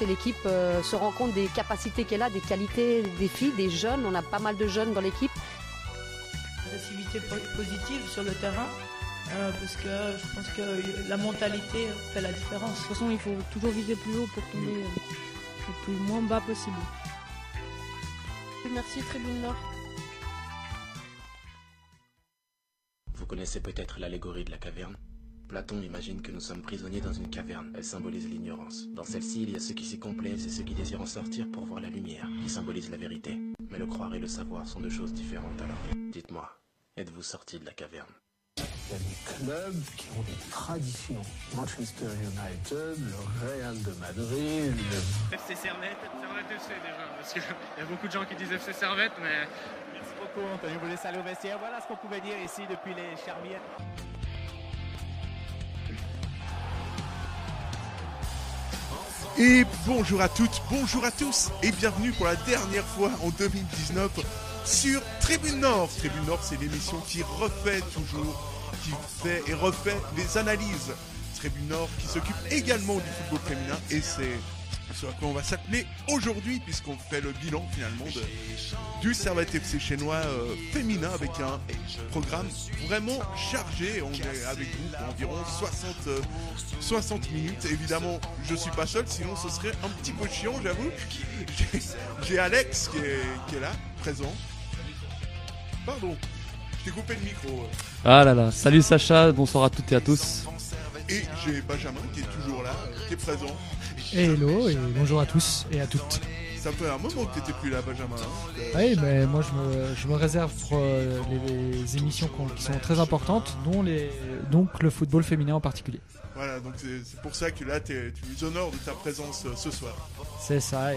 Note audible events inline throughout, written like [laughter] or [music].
l'équipe se rend compte des capacités qu'elle a, des qualités des filles, des jeunes. On a pas mal de jeunes dans l'équipe. Agressivité positive sur le terrain. parce que je pense que la mentalité fait la différence. De toute façon, il faut toujours viser plus haut pour tomber le plus moins bas possible. Merci Tribune Nord. Vous connaissez peut-être l'allégorie de la caverne? Platon imagine que nous sommes prisonniers dans une caverne. Elle symbolise l'ignorance. Dans celle-ci, il y a ceux qui s'y complaisent et ceux qui désirent en sortir pour voir la lumière, qui symbolise la vérité. Mais le croire et le savoir sont deux choses différentes alors. Dites-moi, êtes-vous sortis de la caverne? Il y a des clubs qui ont des traditions. Manchester United, le Real de Madrid, le... FC Servette. Servette FC déjà, parce qu'il y a beaucoup de gens qui disent FC Servette, mais... Merci beaucoup Anthony, vous laissez aller au vestiaire. Voilà ce qu'on pouvait dire ici depuis les Charmières. Et bonjour à toutes, bonjour à tous, et bienvenue pour la dernière fois en 2019 sur Tribune Nord. Tribune Nord, c'est l'émission qui refait toujours qui fait et refait les analyses. Tribune Nord qui s'occupe également du football féminin et c'est à quoi on va s'appeler aujourd'hui puisqu'on fait le bilan finalement de, du Servette FC chinois euh, féminin avec un programme vraiment chargé. On est avec vous pour environ 60, 60 euh, minutes. Évidemment, je suis pas seul, sinon ce serait un petit peu chiant, j'avoue. J'ai Alex qui est, qui est là, présent. Pardon, j'ai coupé le micro. Ah là là, salut Sacha, bonsoir à toutes et à tous. Et j'ai Benjamin qui est toujours là, qui est présent. Hello et bonjour à tous et à toutes. Ça fait un moment que tu n'étais plus là, Benjamin. Hein. Oui, mais moi je me, je me réserve pour euh, les, émissions qui sont très importantes, dont les, donc le football féminin en particulier. Voilà, donc c'est pour ça que là tu nous honores de ta présence euh, ce soir. C'est ça,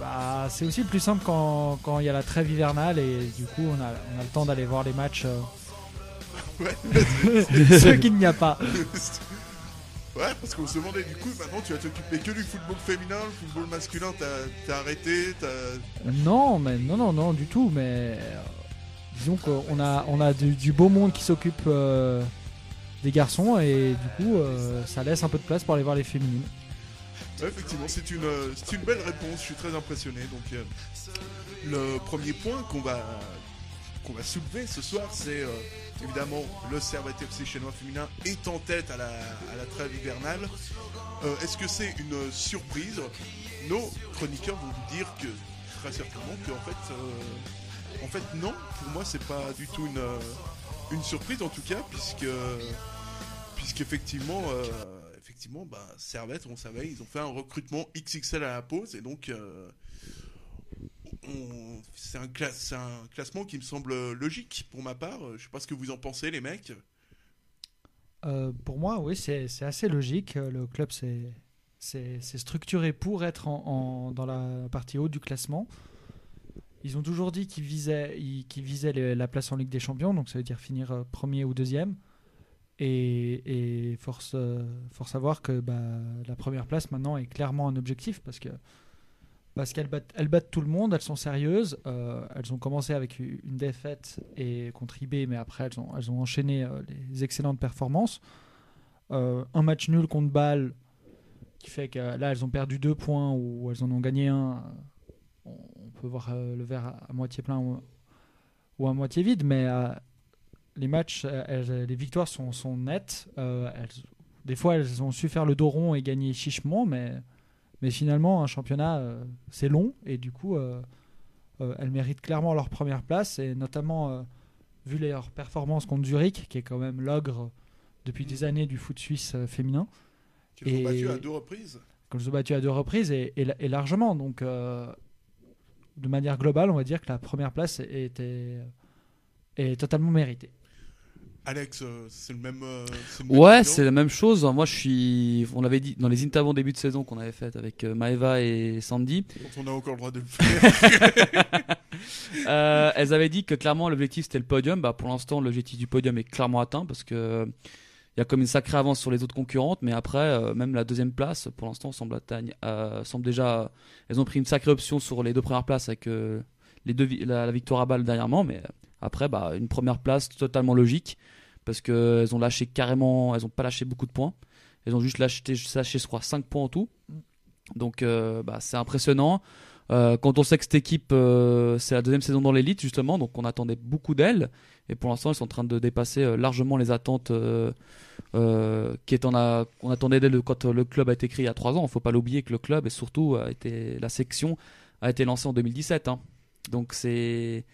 bah, c'est aussi plus simple quand il y a la trêve hivernale et du coup on a, on a le temps d'aller voir les matchs. Euh, [laughs] ouais. [laughs] Ceux qu'il n'y a pas. [laughs] Ouais, parce qu'on se demandait du coup, maintenant tu vas t'occuper que du football féminin, le football masculin, t'as arrêté Non, mais non, non, non, du tout, mais euh, disons qu'on a, on a du, beau monde qui s'occupe euh, des garçons et du coup euh, ça laisse un peu de place pour aller voir les féminines. Ouais, effectivement, c'est une, une belle réponse, je suis très impressionné. Donc, le premier point qu'on va, qu'on va soulever ce soir, c'est Évidemment, le FC chinois féminin est en tête à la, trêve hivernale. Euh, est-ce que c'est une surprise? Nos chroniqueurs vont vous dire que très certainement qu'en fait, euh, en fait non. Pour moi, c'est pas du tout une, euh, une surprise en tout cas, puisque puisqu'effectivement, effectivement, bah, Servette, on savait, ils ont fait un recrutement XXL à la pause et donc c'est un, classement qui me semble logique pour ma part. Je sais pas ce que vous en pensez, les mecs. Euh, pour moi, oui, c'est assez logique. Le club c'est structuré pour être dans la partie haute du classement. Ils ont toujours dit qu'ils visaient, visaient la place en Ligue des Champions, donc ça veut dire finir euh, premier ou deuxième. Et, et force, euh, force à voir que bah, la première place maintenant est clairement un objectif parce que parce qu'elles battent, elles battent tout le monde, elles sont sérieuses. Euh, elles ont commencé avec une défaite et contre IB, mais après elles ont, elles ont enchaîné euh, les excellentes performances. Euh, un match nul contre Bâle, qui fait que là elles ont perdu deux points ou elles en ont gagné un. On, peut voir le verre à, moitié plein ou, à moitié vide, mais les matchs, les victoires sont nettes. des fois elles ont su faire le dos rond et gagner chichement, mais mais finalement, un championnat, euh, c'est long et du coup, euh, euh, elles méritent clairement leur première place et notamment vu leurs performances contre Zurich, qui est quand même l'ogre depuis des années du foot suisse féminin. Qui ont battu à deux reprises Qu'ils ont battu à deux reprises et, largement. Donc, de manière globale, on va dire que la première place était, est totalement méritée. Alex, euh, c'est le même. Euh, ouais, c'est la même chose. Moi, je suis. On l'avait dit dans les interviews début de saison qu'on avait fait avec euh, Maeva et Sandy. on a encore le droit de le faire. [laughs] elles avaient dit que clairement l'objectif c'était le podium. Bah, pour l'instant, l'objectif du podium est clairement atteint parce que il y a comme une sacrée avance sur les autres concurrentes, mais après, même la deuxième place, pour l'instant, semble, semble déjà. Elles ont pris une sacrée option sur les deux premières places avec les deux, la, victoire à balle dernièrement, mais après, bah, une première place totalement logique parce qu'elles ont lâché carrément, elles n'ont pas lâché beaucoup de points. Elles ont juste lâché, lâché je crois, 5 points en tout. Donc euh, bah, c'est impressionnant. Euh, quand on sait que cette équipe, euh, c'est la deuxième saison dans l'élite justement, donc on attendait beaucoup d'elle. Et pour l'instant, ils sont en train de dépasser euh, largement les attentes euh, euh, qu'on attendait d'elle quand le club a été créé il y a trois ans. Il faut pas l'oublier que le club et surtout la section a été lancée en 2017. hein. Donc c'est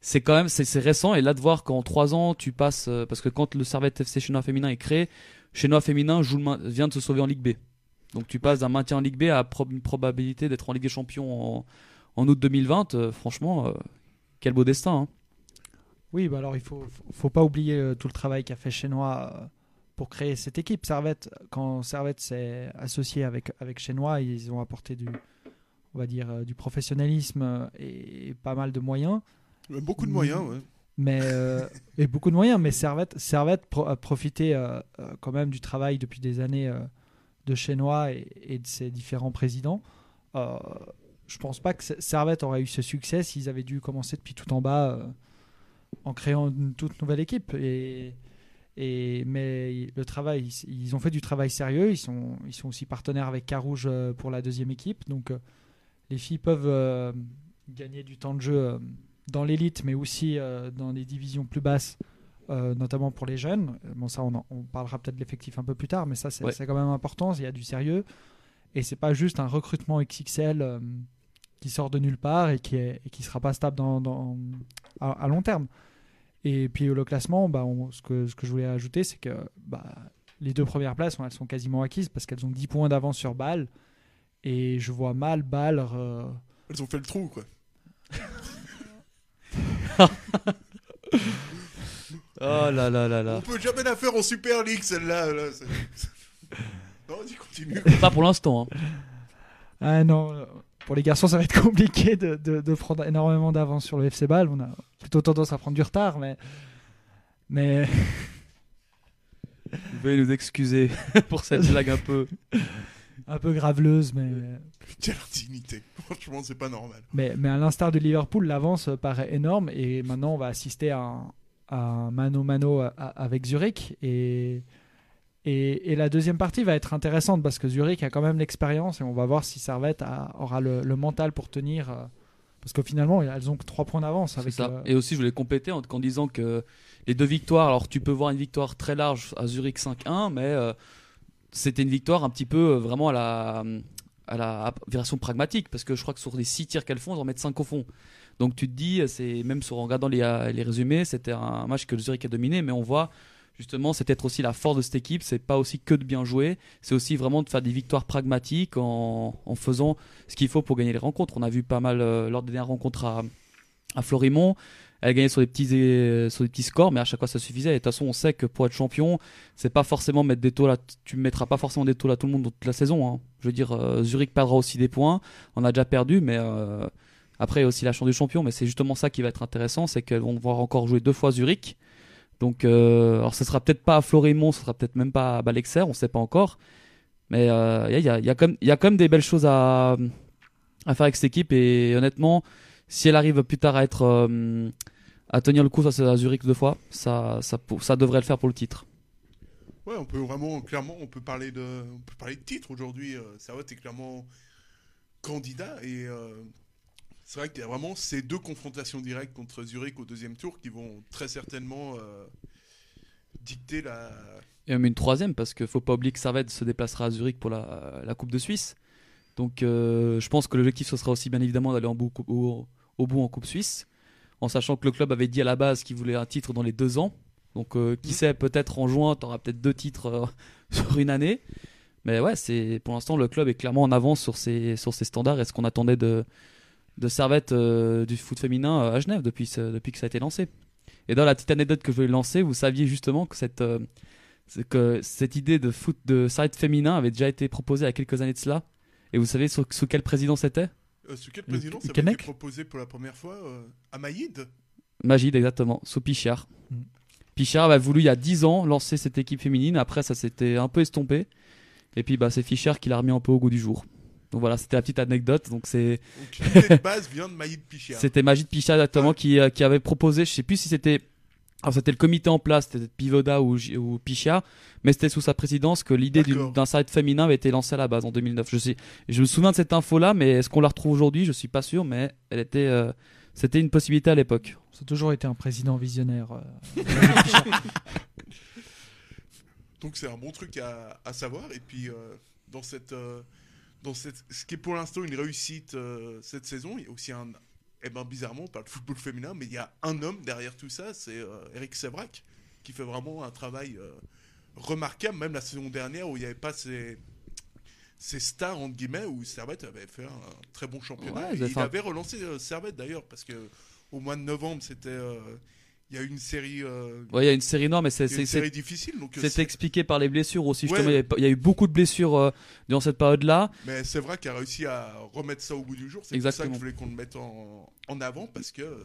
c'est quand même c'est récent et là de voir qu'en trois ans tu passes euh, parce que quand le Servette FC Chenois féminin est créé, Chenois féminin vient de se sauver en Ligue B. Donc tu passes d'un maintien en Ligue B à une probabilité d'être en Ligue des Champions en, en août 2020. euh, franchement, euh, quel beau destin. hein. Oui, bah alors il faut, faut, pas oublier tout le travail qu'a fait Chenois euh, pour créer cette équipe. Servette, quand Servette s'est associé avec, avec Chenois, ils ont apporté du, on va dire, euh, du professionnalisme euh, et, pas mal de moyens. Beaucoup de moyens, ouais. Mais, euh, et beaucoup de moyens, mais Servette, Servette pro- a profité euh, euh, quand même du travail depuis des années euh, de Chenois et, et de ses différents présidents. Euh, je pense pas que Servette aurait eu ce succès s'ils avaient dû commencer depuis tout en bas euh, en créant une toute nouvelle équipe. Et, et, mais le travail, ils, ils ont fait du travail sérieux. Ils sont, ils sont aussi partenaires avec Carouge euh, pour la deuxième équipe. Donc euh, les filles peuvent euh, gagner du temps de jeu euh, dans l'élite, mais aussi euh, dans les divisions plus basses, euh, notamment pour les jeunes. Bon, ça, on, en- on parlera peut-être de l'effectif un peu plus tard, mais ça, c'est Ouais. quand même important. Il y a du sérieux. Et c'est pas juste un recrutement XXL euh, qui sort de nulle part et qui, est, et qui sera pas stable dans, dans- à, à long terme. Et puis le classement, bah, on- ce, que, ce que je voulais ajouter, c'est que bah, les deux premières places, elles sont quasiment acquises parce qu'elles ont 10 points d'avance sur Bâle. Et je vois mal Bâle. euh, Elles ont fait le trou, quoi. [laughs] Oh là là là là. On peut jamais la faire en Super League, celle-là. là, c'est- [laughs] non, vas-y, continue. Pas pour l'instant. hein. Ah non, euh, pour les garçons, ça va être [laughs] compliqué de, de- de prendre énormément d'avance sur le FC Bâle. On a plutôt tendance à prendre du retard, mais. Mais. Veuillez nous excuser pour cette blague un peu. Un peu graveleuse, mais. [laughs] Quelle indignité. Franchement, c'est pas normal. Mais, mais à l'instar de Liverpool, l'avance paraît énorme et maintenant on va assister à un, à un mano-mano avec Zurich. Et, et, et la deuxième partie va être intéressante parce que Zurich a quand même l'expérience et on va voir si Servette a- aura le, le mental pour tenir. euh, Parce que finalement, elles ont que 3 points d'avance. Avec ça. euh, Et aussi, je voulais compléter en, en disant que les deux victoires, alors tu peux voir une victoire très large à Zurich 5-1, mais euh, c'était une victoire un petit peu euh, vraiment à la, à la version pragmatique, parce que je crois que sur les 6 tirs qu'elles font, elles en mettent 5 au fond. Donc tu te dis, c'est même en regardant les, euh, les résumés, c'était un match que le Zurich a dominé, mais on voit justement, c'est peut-être aussi la force de cette équipe, c'est pas aussi que de bien jouer, c'est aussi vraiment de faire des victoires pragmatiques en, en faisant ce qu'il faut pour gagner les rencontres. On a vu pas mal euh, lors des dernières rencontres à, à Florimont. Elle gagné sur des petits euh, sur des petits scores, mais à chaque fois ça suffisait. De toute façon, on sait que pour être champion, c'est pas forcément mettre des taux là. Tu mettras pas forcément des taux à tout le monde toute la saison. hein. Je veux dire, euh, Zurich perdra aussi des points. On a déjà perdu, mais euh, après il y a aussi la chance du champion. Mais c'est justement ça qui va être intéressant, c'est qu'elles vont devoir encore jouer deux fois Zurich. Donc, euh, alors ce sera peut-être pas à Florimont, ce sera peut-être même pas à Balexer, on sait pas encore. Mais il y, a, y a- quand même- des belles choses à, à faire avec cette équipe. Et honnêtement, si elle arrive plus tard à être à tenir le coup face à Zurich deux fois, ça, ça, ça devrait le faire pour le titre. Ouais, on peut vraiment, clairement, on peut parler de, on peut parler de titre aujourd'hui. Euh, Servette est clairement candidat et euh, c'est vrai qu'il y a vraiment ces deux confrontations directes contre Zurich au deuxième tour qui vont très certainement euh, dicter la. Et même une troisième, parce qu'il faut pas oublier que Servette se déplacera à Zurich pour la, la Coupe de Suisse. Donc euh, je pense que l'objectif, ce sera aussi bien évidemment d'aller en bout- au, au bout en Coupe Suisse, en sachant que le club avait dit à la base qu'il voulait un titre dans les deux ans. Donc euh, qui sait, peut-être en juin, tu auras peut-être deux titres euh, [laughs] sur une année. Mais ouais, c'est pour l'instant, le club est clairement en avance sur ses, sur ses standards et ce qu'on attendait de, de Servette euh, du foot féminin à Genève depuis, depuis que ça a été lancé. Et dans la petite anecdote que je voulais lancer, vous saviez justement que cette, que cette idée de foot de Servette féminin avait déjà été proposée il y a quelques années de cela. Et vous savez sous, sous quel président c'était? Sous quel Le- président ça avait été proposé pour la première fois euh, à Maïd Magide, exactement, sous Pichard. Mm. Pichard avait voulu il y a 10 ans lancer cette équipe féminine. Après, ça s'était un peu estompé. Et puis, bah, c'est Fischer qui l'a remis un peu au goût du jour. Donc voilà, c'était la petite anecdote. Donc c'est, Donc l'idée de base vient de Maïd Pichard. [laughs] c'était Magide Pichard exactement qui, euh, qui avait proposé. Je sais plus si c'était Alors c'était le comité en place, c'était Pivoda ou, ou Pichia, mais c'était sous sa présidence que l'idée d'un site féminin avait été lancée à la base en 2009. Je sais, je me souviens de cette info-là, mais est-ce qu'on la retrouve aujourd'hui? Je suis pas sûr, mais elle était, euh, c'était une possibilité à l'époque. Ça a toujours été un président visionnaire. euh. [laughs] Donc c'est un bon truc à, à savoir. Et puis euh, dans cette, euh, dans cette, ce qui est pour l'instant une réussite euh, cette saison, il y a aussi un, eh ben bizarrement on parle de football féminin, mais il y a un homme derrière tout ça, c'est euh, Eric Sevrac, qui fait vraiment un travail euh, remarquable, même la saison dernière où il n'y avait pas ces ces stars entre guillemets où Servette avait fait un très bon championnat. Ouais, Et il avait relancé euh, Servette d'ailleurs parce que au mois de novembre c'était il y a eu une série euh, Ouais, il y a une série noire, mais c'est il a difficile euh, c'est expliqué par les blessures aussi. Justement, il y il a eu beaucoup de blessures euh, durant cette période-là. Mais c'est vrai qu'il a réussi à remettre ça au bout du jour. C'est pour ça que je voulais qu'on le mette en, en avant parce que. euh,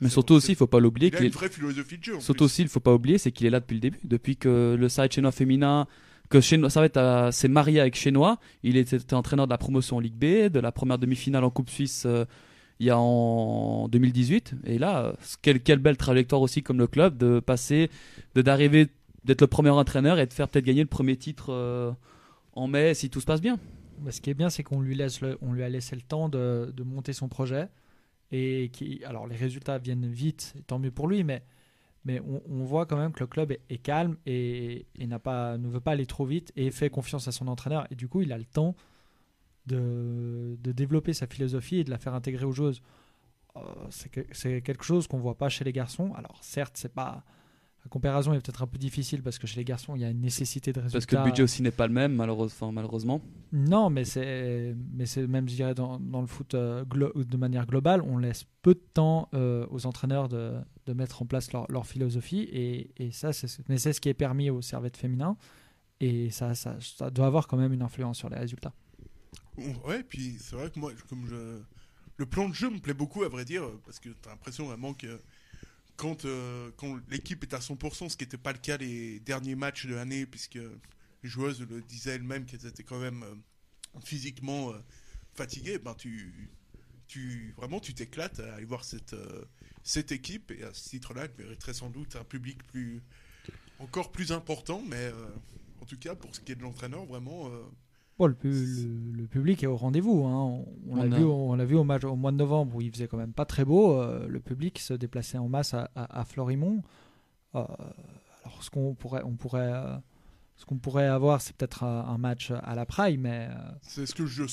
Mais surtout aussi, il faut pas l'oublier Il a qu'il une est- vraie philosophie de jeu. en Surtout plus. aussi, il faut pas oublier, c'est qu'il est là depuis le début, depuis que le site chinois féminin, que Chenois, ça va être, s'est marié avec Chenois. Il était entraîneur de la promotion en Ligue B, de la première demi-finale en Coupe Suisse euh, il y a en 2018. Et là, quelle, belle trajectoire aussi comme le club de passer, de d'arriver, d'être le premier entraîneur et de faire peut-être gagner le premier titre euh, en mai si tout se passe bien. Ce qui est bien, c'est qu'on lui, laisse on lui a laissé le temps de, de monter son projet. Et qui, alors, les résultats viennent vite, tant mieux pour lui, mais, mais on, voit quand même que le club est, est calme et, et n'a pas, ne veut pas aller trop vite et fait confiance à son entraîneur. Et du coup, il a le temps de, de développer sa philosophie et de la faire intégrer aux joueuses. Euh, c'est que- c'est quelque chose qu'on voit pas chez les garçons. Alors, certes, c'est pas. La comparaison est peut-être un peu difficile parce que chez les garçons, il y a une nécessité de résultats. Parce que le budget aussi n'est pas le même, malheureusement. Non, mais c'est, mais c'est même, je dirais, dans, dans le foot euh, de manière globale, on laisse peu de temps euh, aux entraîneurs de, de mettre en place leur, leur philosophie. Et, et ça, c'est, ce qui est permis aux servettes féminins. Et ça, ça, ça doit avoir quand même une influence sur les résultats. Ouais, puis c'est vrai que moi, comme je. Le plan de jeu me plaît beaucoup, à vrai dire, parce que t'as l'impression vraiment que quand, euh, quand l'équipe est à 100%, ce qui n'était pas le cas les derniers matchs de l'année, puisque les joueuses le disaient elles-mêmes qu'elles étaient quand même euh, physiquement euh, fatiguées, ben tu, tu, vraiment tu t'éclates à aller voir cette, cette équipe, et à ce titre-là, elle mériterait sans doute un public plus, encore plus important, mais en tout cas, pour ce qui est de l'entraîneur, vraiment. Bon, le, pu- le- le public est au rendez-vous. hein. On, on On l'a a- vu, on l'a vu au, match, au mois de novembre où il faisait quand même pas très beau. euh, le public se déplaçait en masse à, à, à Florimont. Euh, alors, ce qu'on pourrait, on pourrait, euh, ce qu'on pourrait avoir, c'est peut-être un, un match à la Prime, mais euh, C'est ce que je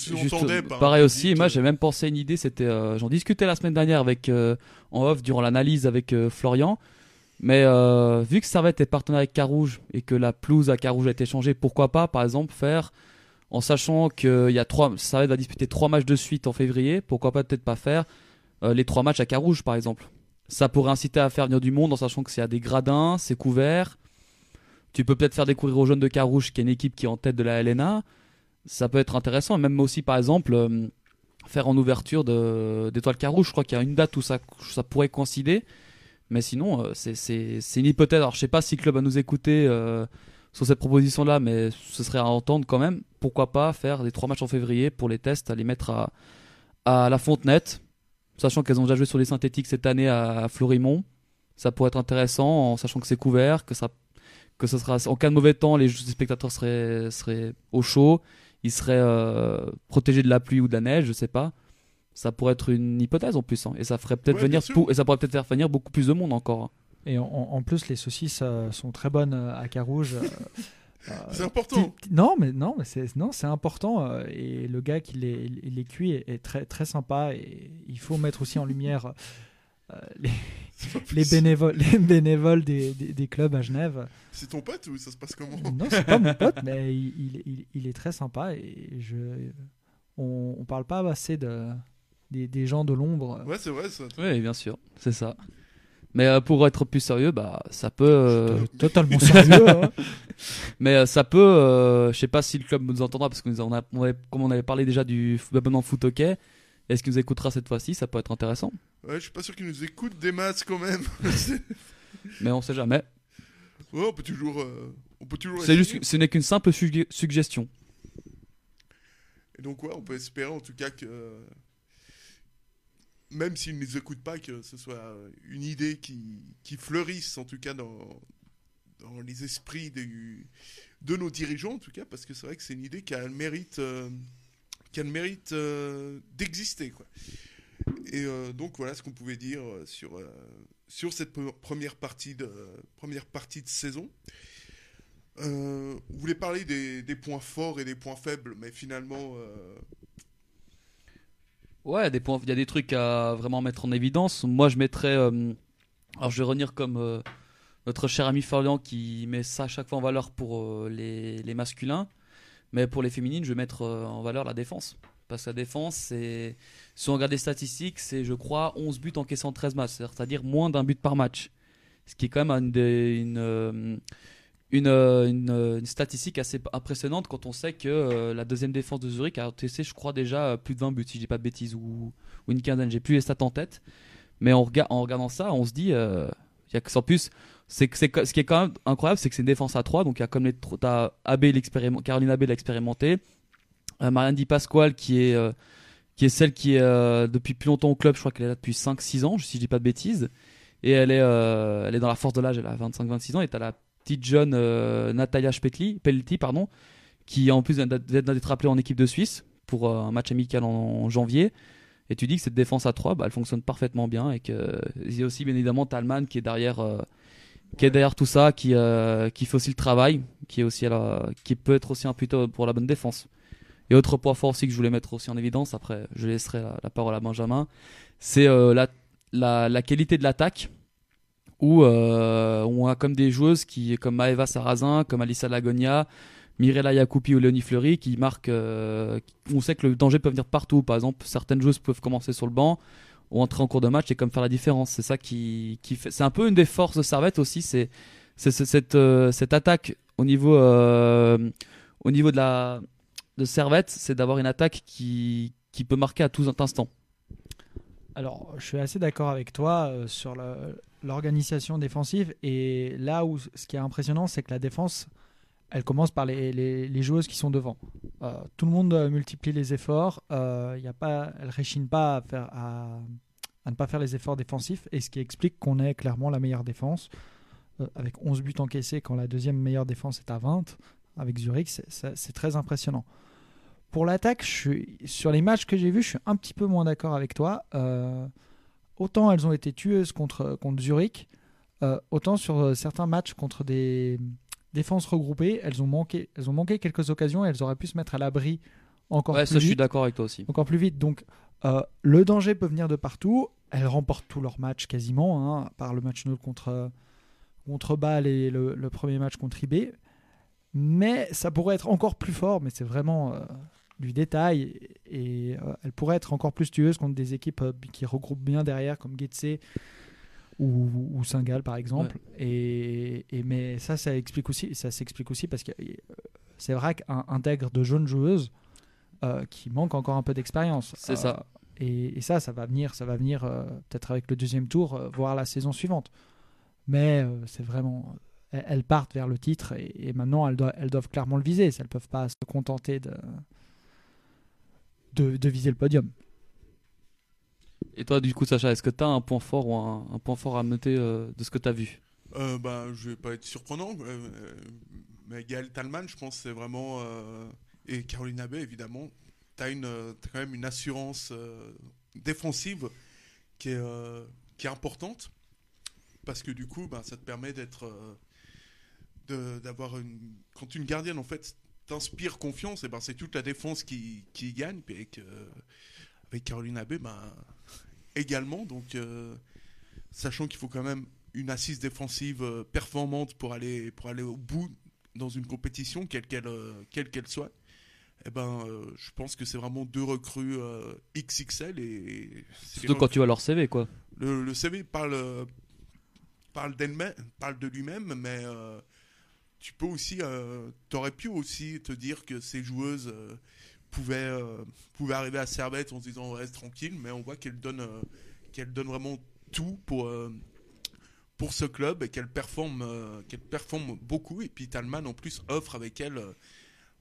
par. pareil aussi, moi j'ai même pensé à une idée, c'était euh, j'en discutais la semaine dernière avec euh, en off durant l'analyse avec euh, Florian. Mais euh, vu que Servette est partenaire avec Carouge et que la pelouse à Carouge a été changée, pourquoi pas par exemple faire en sachant que il y a trois Servette va disputer trois matchs de suite en février, pourquoi pas peut-être pas faire euh, les trois matchs à Carouge par exemple. Ça pourrait inciter à faire venir du monde en sachant que c'est à des gradins, c'est couvert. Tu peux peut-être faire découvrir aux jeunes de Carouge, qui est une équipe qui est en tête de la LNA. Ça peut être intéressant. Même aussi, par exemple, euh, faire en ouverture de- d'Étoile Carouge. Je crois qu'il y a une date où ça, pourrait coïncider. Mais sinon, euh, c'est- une hypothèse. Alors, je sais pas si le club va nous écouter sur cette proposition-là, mais ce serait à entendre quand même. Pourquoi pas faire des trois matchs en février pour les tests, à les mettre à, à la Fontenette, sachant qu'elles ont déjà joué sur les synthétiques cette année à, à Florimont. Ça pourrait être intéressant, en sachant que c'est couvert, que ça que sera en cas de mauvais temps, les spectateurs seraient, seraient au chaud, ils seraient euh, protégés de la pluie ou de la neige, je sais pas. Ça pourrait être une hypothèse en plus, hein. et ça ferait peut-être Ouais, venir et ça pourrait peut-être faire venir beaucoup plus de monde encore. Et en, en plus les saucisses euh, sont très bonnes euh, à Carouge. euh, [laughs] C'est important. Non, mais non, mais c'est non, c'est important euh, et le gars qui les, il les cuit est, est très très sympa et il faut mettre aussi en lumière euh, les, les bénévoles, les bénévoles des, des, des clubs à Genève. C'est ton pote ou ça se passe comment Non, c'est pas mon pote, [laughs] mais il, il, il- il est très sympa et je, on, on parle pas assez de des, des gens de l'ombre. Ouais, c'est vrai ça. Oui, bien sûr, c'est ça. Mais euh, pour être plus sérieux, bah ça peut. euh, Totalement [laughs] sérieux. hein. [laughs] Mais euh, ça peut, euh, je sais pas si le club nous entendra parce que nous en a- on avait- comme on avait parlé déjà du abonnement foot hockey, est-ce qu'il nous écoutera cette fois-ci? Ça peut être intéressant, Ouais, je suis pas sûr qu'ils nous écoutent des masses quand même. [laughs] Mais on sait jamais. ouais, on peut toujours. euh, On peut toujours C'est juste, ce n'est qu'une simple sugge- suggestion. Et donc, ouais, on peut espérer en tout cas que. Même s'ils ne nous écoutent pas, que ce soit une idée qui, fleurisse, en tout cas dans, dans les esprits du- de nos dirigeants, en tout cas, parce que c'est vrai que c'est une idée qui a le mérite, euh, mérite euh, d'exister. Et euh, donc voilà ce qu'on pouvait dire sur, sur cette pre- première partie de, première partie de saison. Vous voulez parler des, points forts et des points faibles, mais finalement, Ouais, il y a des points, il y a des trucs à vraiment mettre en évidence. Moi, je mettrais. euh, alors, je vais revenir comme euh, notre cher ami Florian qui met ça à chaque fois en valeur pour euh, les, les masculins. Mais pour les féminines, je vais mettre en valeur la défense. Parce que la défense, c'est. Si on regarde les statistiques, c'est, je crois, 11 buts encaissés en 13 matchs. C'est-à-dire moins d'un but par match. Ce qui est quand même une, des- une, une, euh, euh, une statistique assez impressionnante quand on sait que euh, la deuxième défense de Zurich a encaissé, je crois, déjà plus de 20 buts, si je dis pas de bêtises, ou, ou une quinzaine. J'ai plus les stats en tête. Mais en, rega- en regardant ça, on se dit, euh, y a que en plus, c'est ce qui est quand même incroyable, c'est que c'est une défense à 3. Donc il y a comme les t'as AB, Caroline Abbé l'a expérimenté, euh, Marianne Di Pasquale qui est qui est celle qui est depuis plus longtemps au club. Je crois qu'elle est là depuis 5-6 ans, si je dis pas de bêtises. Et elle est, elle est dans la force de l'âge, elle a 25-26 ans. Et t'as la petite jeune euh, Natalia Spetli, Pelleti, pardon, qui en plus d'être vient d'être appelée en équipe de Suisse pour euh, un match amical en, janvier. Et tu dis que cette défense à 3, bah, elle fonctionne parfaitement bien. Et que il y a aussi bien évidemment Talman qui est derrière, euh, qui est derrière tout ça, qui, qui fait aussi le travail, qui, est aussi à qui peut être aussi un plutôt pour la bonne défense. Et autre point fort aussi que je voulais mettre aussi en évidence, après je laisserai la, parole à Benjamin, c'est la, la qualité de l'attaque, où euh, on a comme des joueuses qui, comme Maeva Sarrazin, comme Alissa Lagonia, Mirella Yacupi ou Léonie Fleury, qui marquent. euh, on sait que le danger peut venir partout. Par exemple, certaines joueuses peuvent commencer sur le banc ou entrer en cours de match et comme faire la différence. C'est ça qui, qui fait. C'est un peu une des forces de Servette aussi. C'est cette, euh, cette attaque au niveau, au niveau de la de Servette, c'est d'avoir une attaque qui, qui peut marquer à tout instant. Alors, je suis assez d'accord avec toi sur le- l'organisation défensive. Et là où ce qui est impressionnant, c'est que la défense, elle commence par les, les- joueuses qui sont devant. Euh, tout le monde euh, multiplie les efforts. Euh, y a pas, elle réchigne pas à, ne pas faire les efforts défensifs. Et ce qui explique qu'on est clairement la meilleure défense. euh, avec 11 buts encaissés quand la deuxième meilleure défense est à 20. Avec Zurich, c'est- très impressionnant. Pour l'attaque, sur les matchs que j'ai vus, je suis un petit peu moins d'accord avec toi. Euh, autant elles ont été tueuses contre, contre Zurich, euh, autant sur euh, certains matchs contre des défenses regroupées, elles ont manqué, elles ont manqué quelques occasions et elles auraient pu se mettre à l'abri encore Ouais, plus ça, je suis vite. d'accord avec toi aussi. Encore plus vite. Donc, euh, le danger peut venir de partout. Elles remportent tous leurs matchs quasiment, hein, à part le match nul contre, contre Bâle et le, le premier match contre IB. Mais ça pourrait être encore plus fort, mais c'est vraiment euh, du détail. Et euh, elles pourraient être encore plus tueuses contre des équipes euh, qui regroupent bien derrière, comme Getse ou, ou Saint-Gall, par exemple. Et, et- mais ça, ça explique aussi, ça s'explique aussi parce que euh, c'est vrai qu'un intègre de jeunes joueuses euh, qui manquent encore un peu d'expérience. C'est ça. Et, et ça, ça va venir, ça va venir peut-être avec le deuxième tour, euh, voir la saison suivante. Mais c'est vraiment, elles, partent vers le titre et, et maintenant elles doivent clairement le viser. Elles ne peuvent pas se contenter de, de, de viser le podium. Et toi, du coup, Sacha, est-ce que tu as un point fort ou un, un point fort à noter euh, de ce que tu as vu? Euh, bah, je vais pas être surprenant, euh, euh, mais Gaël Talman, je pense, c'est vraiment. euh, et Caroline Abbé, évidemment. Tu as, quand même une assurance euh, défensive qui est, euh, qui est importante. Parce que du coup, bah, ça te permet d'être. euh, de- d'avoir une. Quand une gardienne, en fait, t'inspire confiance, et ben, c'est toute la défense qui, qui gagne. Puis avec, euh, avec Caroline Abbé, ben, également. Donc, euh, sachant qu'il faut quand même une assise défensive euh, performante pour aller, pour aller au bout dans une compétition, quelle qu'elle quelle qu'elle soit, eh ben, euh, je pense que c'est vraiment deux recrues euh, XXL. Et c'est Surtout quand tu vois leur CV, quoi. Le, le CV parle, parle, d'elle-même- parle de lui-même, mais euh, tu peux aussi, euh, t'aurais pu aussi te dire que ces joueuses euh, pouvaient, euh, pouvaient arriver à Servette en se disant reste tranquille, mais on voit qu'elles donnent, qu'elles donnent vraiment tout pour, pour ce club et qu'elles performent, qu'elles performent beaucoup. Et puis Talman en plus offre avec elle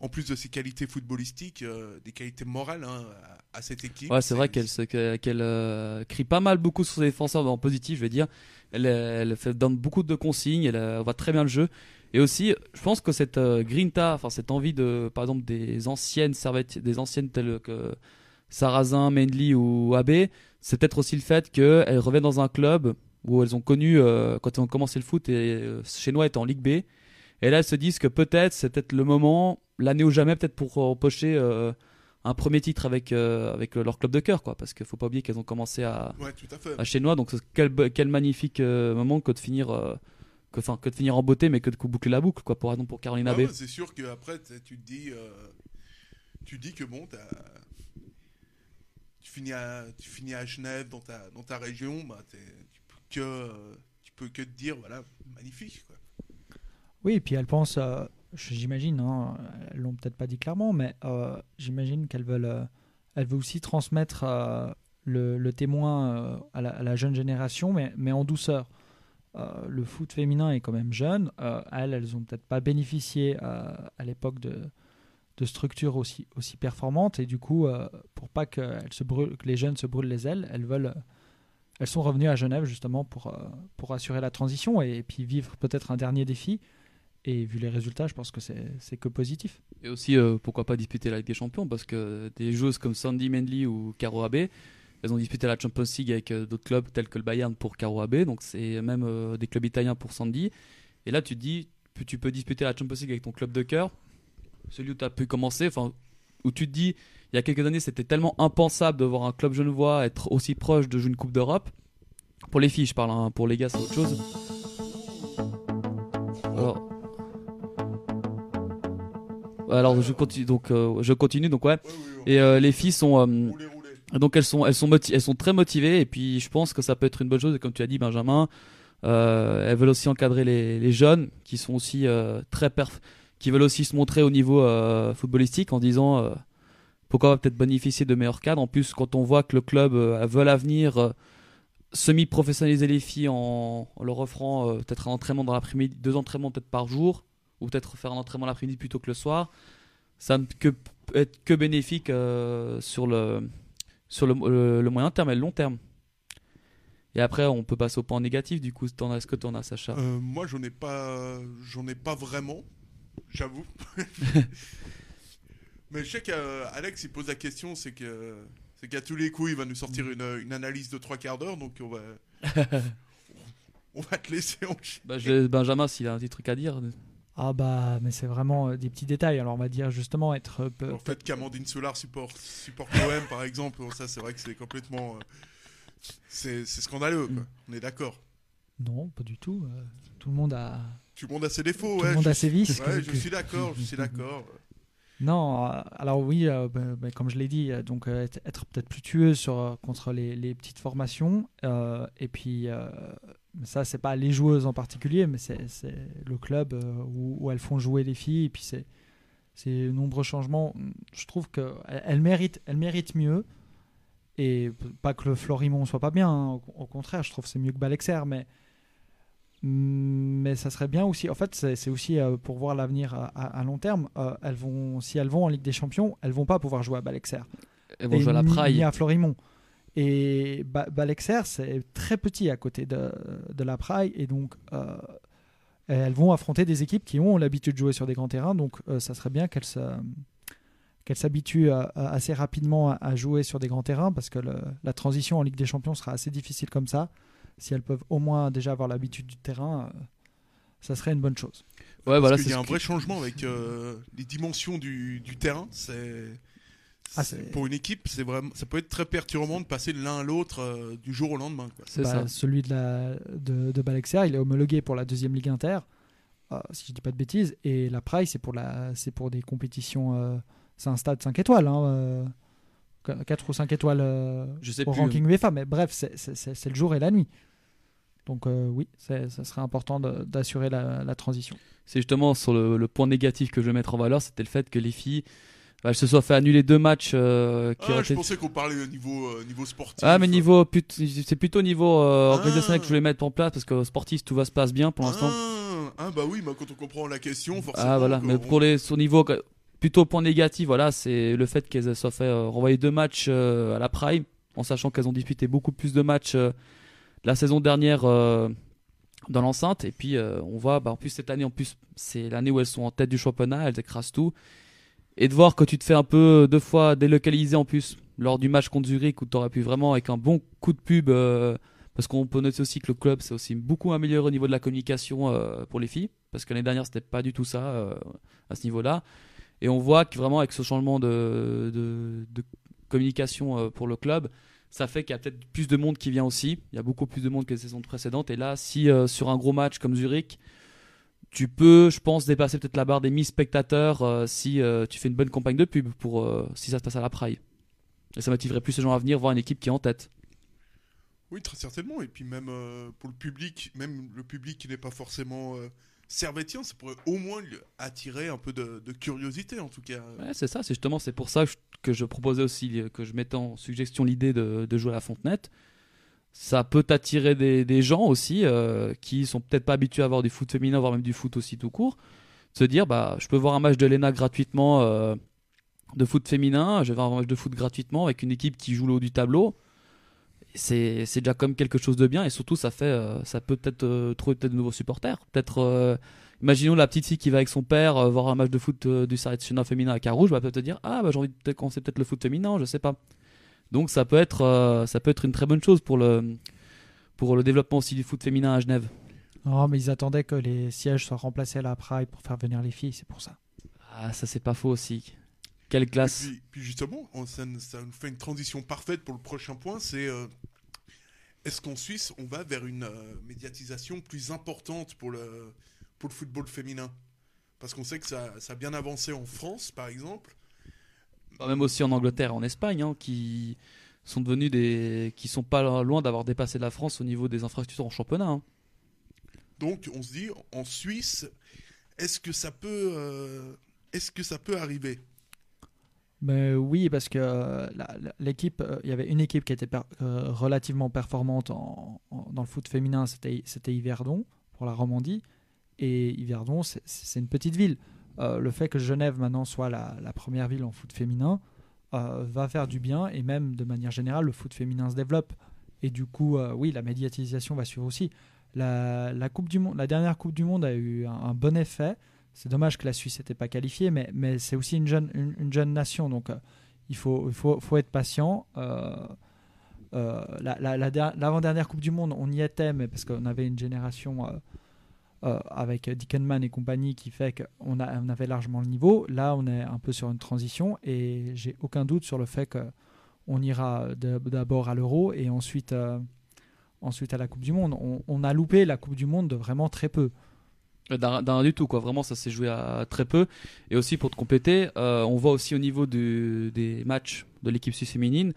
en plus de ses qualités footballistiques, des qualités morales hein, à, cette équipe. Ouais, c'est vrai qu'elle crie pas mal beaucoup sur ses défenseurs en positif, je vais dire. Elle, donne beaucoup de consignes, elle voit très bien le jeu. Et aussi, je pense que cette euh, grinta, enfin cette envie de, par exemple, des anciennes servettes, des anciennes telles que Sarrazin, Mendy ou Abbé, c'est peut-être aussi le fait qu'elles reviennent dans un club où elles ont connu euh, quand elles ont commencé le foot et euh, chez nous était en Ligue B. Et là, elles se disent que peut-être c'est peut-être le moment, l'année ou jamais, peut-être pour empocher euh, un premier titre avec euh, avec leur club de cœur, quoi. Parce qu'il faut pas oublier qu'elles ont commencé à Ouais, tout à fait. à chez nous, donc quel quel magnifique moment que de finir que enfin que de finir en beauté, mais que de boucler la boucle, quoi. Pour exemple pour Caroline Ah ouais, c'est sûr qu'après, tu tu te dis, euh, tu dis que bon, t'as- tu finis à, tu finis à Genève dans ta, dans ta région, bah, tu peux que, euh, tu peux que te dire, voilà, magnifique. Quoi. Oui, et puis elle pense, euh, j'imagine, hein, elles l'ont peut-être pas dit clairement, mais euh, j'imagine qu'elles veulent, elle veut aussi transmettre euh, le, le témoin euh, à, la, à la jeune génération, mais, mais en douceur. Euh, le foot féminin est quand même jeune. Euh, elles, elles ont peut-être pas bénéficié euh, à l'époque de, de structures aussi, aussi performantes, et du coup, pour pas que, elles se brûlent, que les jeunes se brûlent les ailes, elles veulent. elles sont revenues à Genève justement pour, pour assurer la transition et, puis vivre peut-être un dernier défi. Et vu les résultats, je pense que c'est que positif. Et aussi, pourquoi pas disputer la Ligue des Champions? Parce que des joueuses comme Sandy Mendley ou Caro Abbé, elles ont disputé la Champions League avec euh, d'autres clubs tels que le Bayern pour Caro Abbé, donc c'est même euh, des clubs italiens pour Sandy. Et là, tu te dis, tu- tu peux disputer la Champions League avec ton club de cœur, celui où tu as pu commencer, enfin, où tu te dis, il y a quelques années, c'était tellement impensable de voir un club genevois être aussi proche de jouer une Coupe d'Europe. Pour les filles, je parle, hein, pour les gars, c'est autre chose. Alors, alors je continue donc euh, je continue donc ouais et euh, les filles sont euh, donc elles sont elles sont très motivées et puis je pense que ça peut être une bonne chose. Et comme tu as dit Benjamin euh, elles veulent aussi encadrer les, jeunes qui sont aussi euh, très qui veulent aussi se montrer au niveau euh, footballistique en disant pourquoi pas peut-être bénéficier de meilleurs cadres. En plus quand on voit que le club veut l'avenir semi-professionnaliser les filles en, en leur offrant peut-être un entraînement dans l'après-midi deux entraînements peut-être par jour ou peut-être faire un entraînement l'après-midi plutôt que le soir, ça ne peut être que bénéfique sur, le, sur le, le- le moyen terme et le long terme. Et après, on peut passer au point négatif, du coup, as- est-ce que tu en as, Sacha Euh, moi, j'en ai pas, j'en ai pas vraiment, j'avoue. [laughs] Mais je sais qu'Alex, il pose la question, c'est que, c'est qu'à tous les coups, il va nous sortir une, une analyse de trois quarts d'heure, donc on va, [laughs] on va te laisser enchaîner. bah, Benjamin s'il a un petit truc à dire. Ah bah, mais c'est vraiment euh, des petits détails. Alors on va dire justement être. euh, peu- En fait, qu'Amandine Solar supporte, supporte l'OM, par exemple, ça, c'est vrai que c'est complètement, euh, c'est, scandaleux, quoi. On est d'accord. Non, pas du tout. tout le monde a. Tout le monde a ses défauts, Tout ouais. le monde je a ses vices. Ouais, que- je suis d'accord, je suis d'accord. Non, alors oui, euh, bah, bah, comme je l'ai dit, euh, donc euh, être, être peut-être plus tueux sur, contre les, les petites formations. et puis, ça, c'est pas les joueuses en particulier, mais c'est le club euh, où, où elles font jouer les filles. Et puis, c'est ces nombreux changements. Je trouve qu'elles elles méritent, elles méritent mieux. Et pas que le Florimont soit pas bien, hein, au, au contraire, je trouve que c'est mieux que Balexer, mais. Mais ça serait bien aussi. En fait, c'est aussi euh, pour voir l'avenir à, à- à long terme. Euh, elles vont, si elles vont en Ligue des Champions, elles vont pas pouvoir jouer à Balexer. Elles vont Et jouer à la Praille. Ni à Florimont. Et Ba- Balexer, c'est très petit à côté de, de la Praille. Et donc, euh, elles vont affronter des équipes qui ont l'habitude de jouer sur des grands terrains. Donc, euh, ça serait bien qu'elles s'habituent à- assez rapidement à, à jouer sur des grands terrains parce que le- la transition en Ligue des Champions sera assez difficile comme ça. Si elles peuvent au moins déjà avoir l'habitude du terrain, euh, ça serait une bonne chose. Ouais, Parce voilà, c'est y a un qui- vrai changement avec euh, les dimensions du, du terrain. C'est Ah, pour une équipe, c'est vraiment, ça peut être très perturbant de passer de l'un à l'autre euh, du jour au lendemain. quoi. Bah, Celui de, la, de, de Balexer, il est homologué pour la deuxième Ligue Inter, euh, si je dis pas de bêtises. Et la Praille, c'est pour, la, c'est pour des compétitions. euh, c'est un stade 5 étoiles. Hein, 4 ou 5 étoiles euh, Je sais au plus. ranking UEFA. Mais bref, c'est, c'est- c'est- c'est le jour et la nuit. Donc euh, oui, c'est- ça serait important de- d'assurer la, la transition. C'est justement sur le, le point négatif que je veux mettre en valeur, c'était le fait que les filles bah, se soient fait annuler deux matchs euh, qui Ah, je été- pensais qu'on parlait au niveau, euh, niveau sportif. Ah, mais niveau c'est plutôt niveau euh, Ah. organisationnel que je voulais mettre en place parce que sportif tout va se passe bien pour l'instant. Ah, ah, bah oui, bah, quand on comprend la question, forcément. Ah voilà, mais pour les sur niveau plutôt point négatif, voilà, c'est le fait qu'elles soient fait euh, renvoyer deux matchs euh, à la Prime, en sachant qu'elles ont disputé beaucoup plus de matchs la saison dernière dans l'enceinte. Et puis on voit, bah, en plus cette année, en plus c'est l'année où elles sont en tête du championnat, elles écrasent tout. Et de voir que tu te fais un peu deux fois délocaliser en plus lors du match contre Zurich où tu aurais pu vraiment avec un bon coup de pub. euh, parce qu'on peut noter aussi que le club s'est aussi beaucoup amélioré au niveau de la communication euh, pour les filles. Parce que l'année dernière, c'était pas du tout ça euh, à ce niveau-là. Et on voit que vraiment, avec ce changement de, de, communication euh, pour le club, ça fait qu'il y a peut-être plus de monde qui vient aussi. Il y a beaucoup plus de monde que les saisons précédentes. Et là, si euh, sur un gros match comme Zurich, tu peux, je pense, dépasser peut-être la barre des 1000 spectateurs euh, si euh, tu fais une bonne campagne de pub pour euh, si ça se passe à la Praille. Et ça motiverait plus les gens à venir voir une équipe qui est en tête. Oui, très certainement. Et puis même pour le public, même le public qui n'est pas forcément servétien, ça pourrait au moins lui attirer un peu de, de curiosité en tout cas. Ouais, c'est ça, c'est justement c'est pour ça que je, proposais aussi que je mettais en suggestion l'idée de, de jouer à la Fontenette. Ça peut attirer des, gens aussi euh, qui sont peut-être pas habitués à voir du foot féminin, voire même du foot aussi tout court. Se dire, bah, je peux voir un match de l'ENA gratuitement euh, de foot féminin, je vais voir un match de foot gratuitement avec une équipe qui joue le haut du tableau. C'est déjà comme quelque chose de bien et surtout ça fait euh, ça peut peut-être euh, trouver peut-être de nouveaux supporters. Peut-être Imaginons la petite fille qui va avec son père voir un match de foot du sélectionneur féminin à Carouge, va peut-être dire ah bah j'ai envie de peut-être peut-être le foot féminin, je sais pas. Donc ça peut être euh, ça peut être une très bonne chose pour le pour le développement aussi du foot féminin à Genève. Non, mais ils attendaient que les sièges soient remplacés à la Pride pour faire venir les filles, c'est pour ça. Ah ça c'est pas faux aussi. Quelle classe. Et puis, puis justement, on- ça, nous- ça nous fait une transition parfaite pour le prochain point, c'est euh, est-ce qu'en Suisse, on va vers une euh, médiatisation plus importante pour le, pour le football féminin? Parce qu'on sait que ça, ça a bien avancé en France, par exemple. Bah, même aussi en Angleterre et en Espagne, hein, qui sont devenus des, qui sont pas loin d'avoir dépassé la France au niveau des infrastructures en championnat. hein. Donc, on se dit, en Suisse, est-ce que ça peut, euh, est-ce que ça peut arriver? Mais oui, parce que l'équipe, euh, il y avait une équipe qui était per- euh, relativement performante en- en- dans le foot féminin, c'était c'était Yverdon pour la Romandie. Et Yverdon, c'est- c'est une petite ville. Euh, le fait que Genève maintenant soit la, première ville en foot féminin euh, va faire du bien et même de manière générale, le foot féminin se développe. Et du coup, euh, oui, la médiatisation va suivre aussi. La, coupe du monde, la dernière Coupe du Monde a eu un, bon effet. C'est dommage que la Suisse n'était pas qualifiée, mais, mais c'est aussi une jeune, une, une jeune nation, donc il faut, faut, faut être patient. La- la- la der- L'avant-dernière Coupe du Monde, on y était, mais parce qu'on avait une génération euh, avec Dickenman et compagnie qui fait qu'on on avait largement le niveau. Là, on est un peu sur une transition et j'ai aucun doute sur le fait qu'on ira d'abord à l'Euro et ensuite, euh, ensuite à la Coupe du Monde. On, a loupé la Coupe du Monde de vraiment très peu. D'un du tout, quoi. Vraiment, ça s'est joué à très peu. Et aussi, pour te compléter, euh, on voit aussi au niveau des matchs de l'équipe suisse féminine,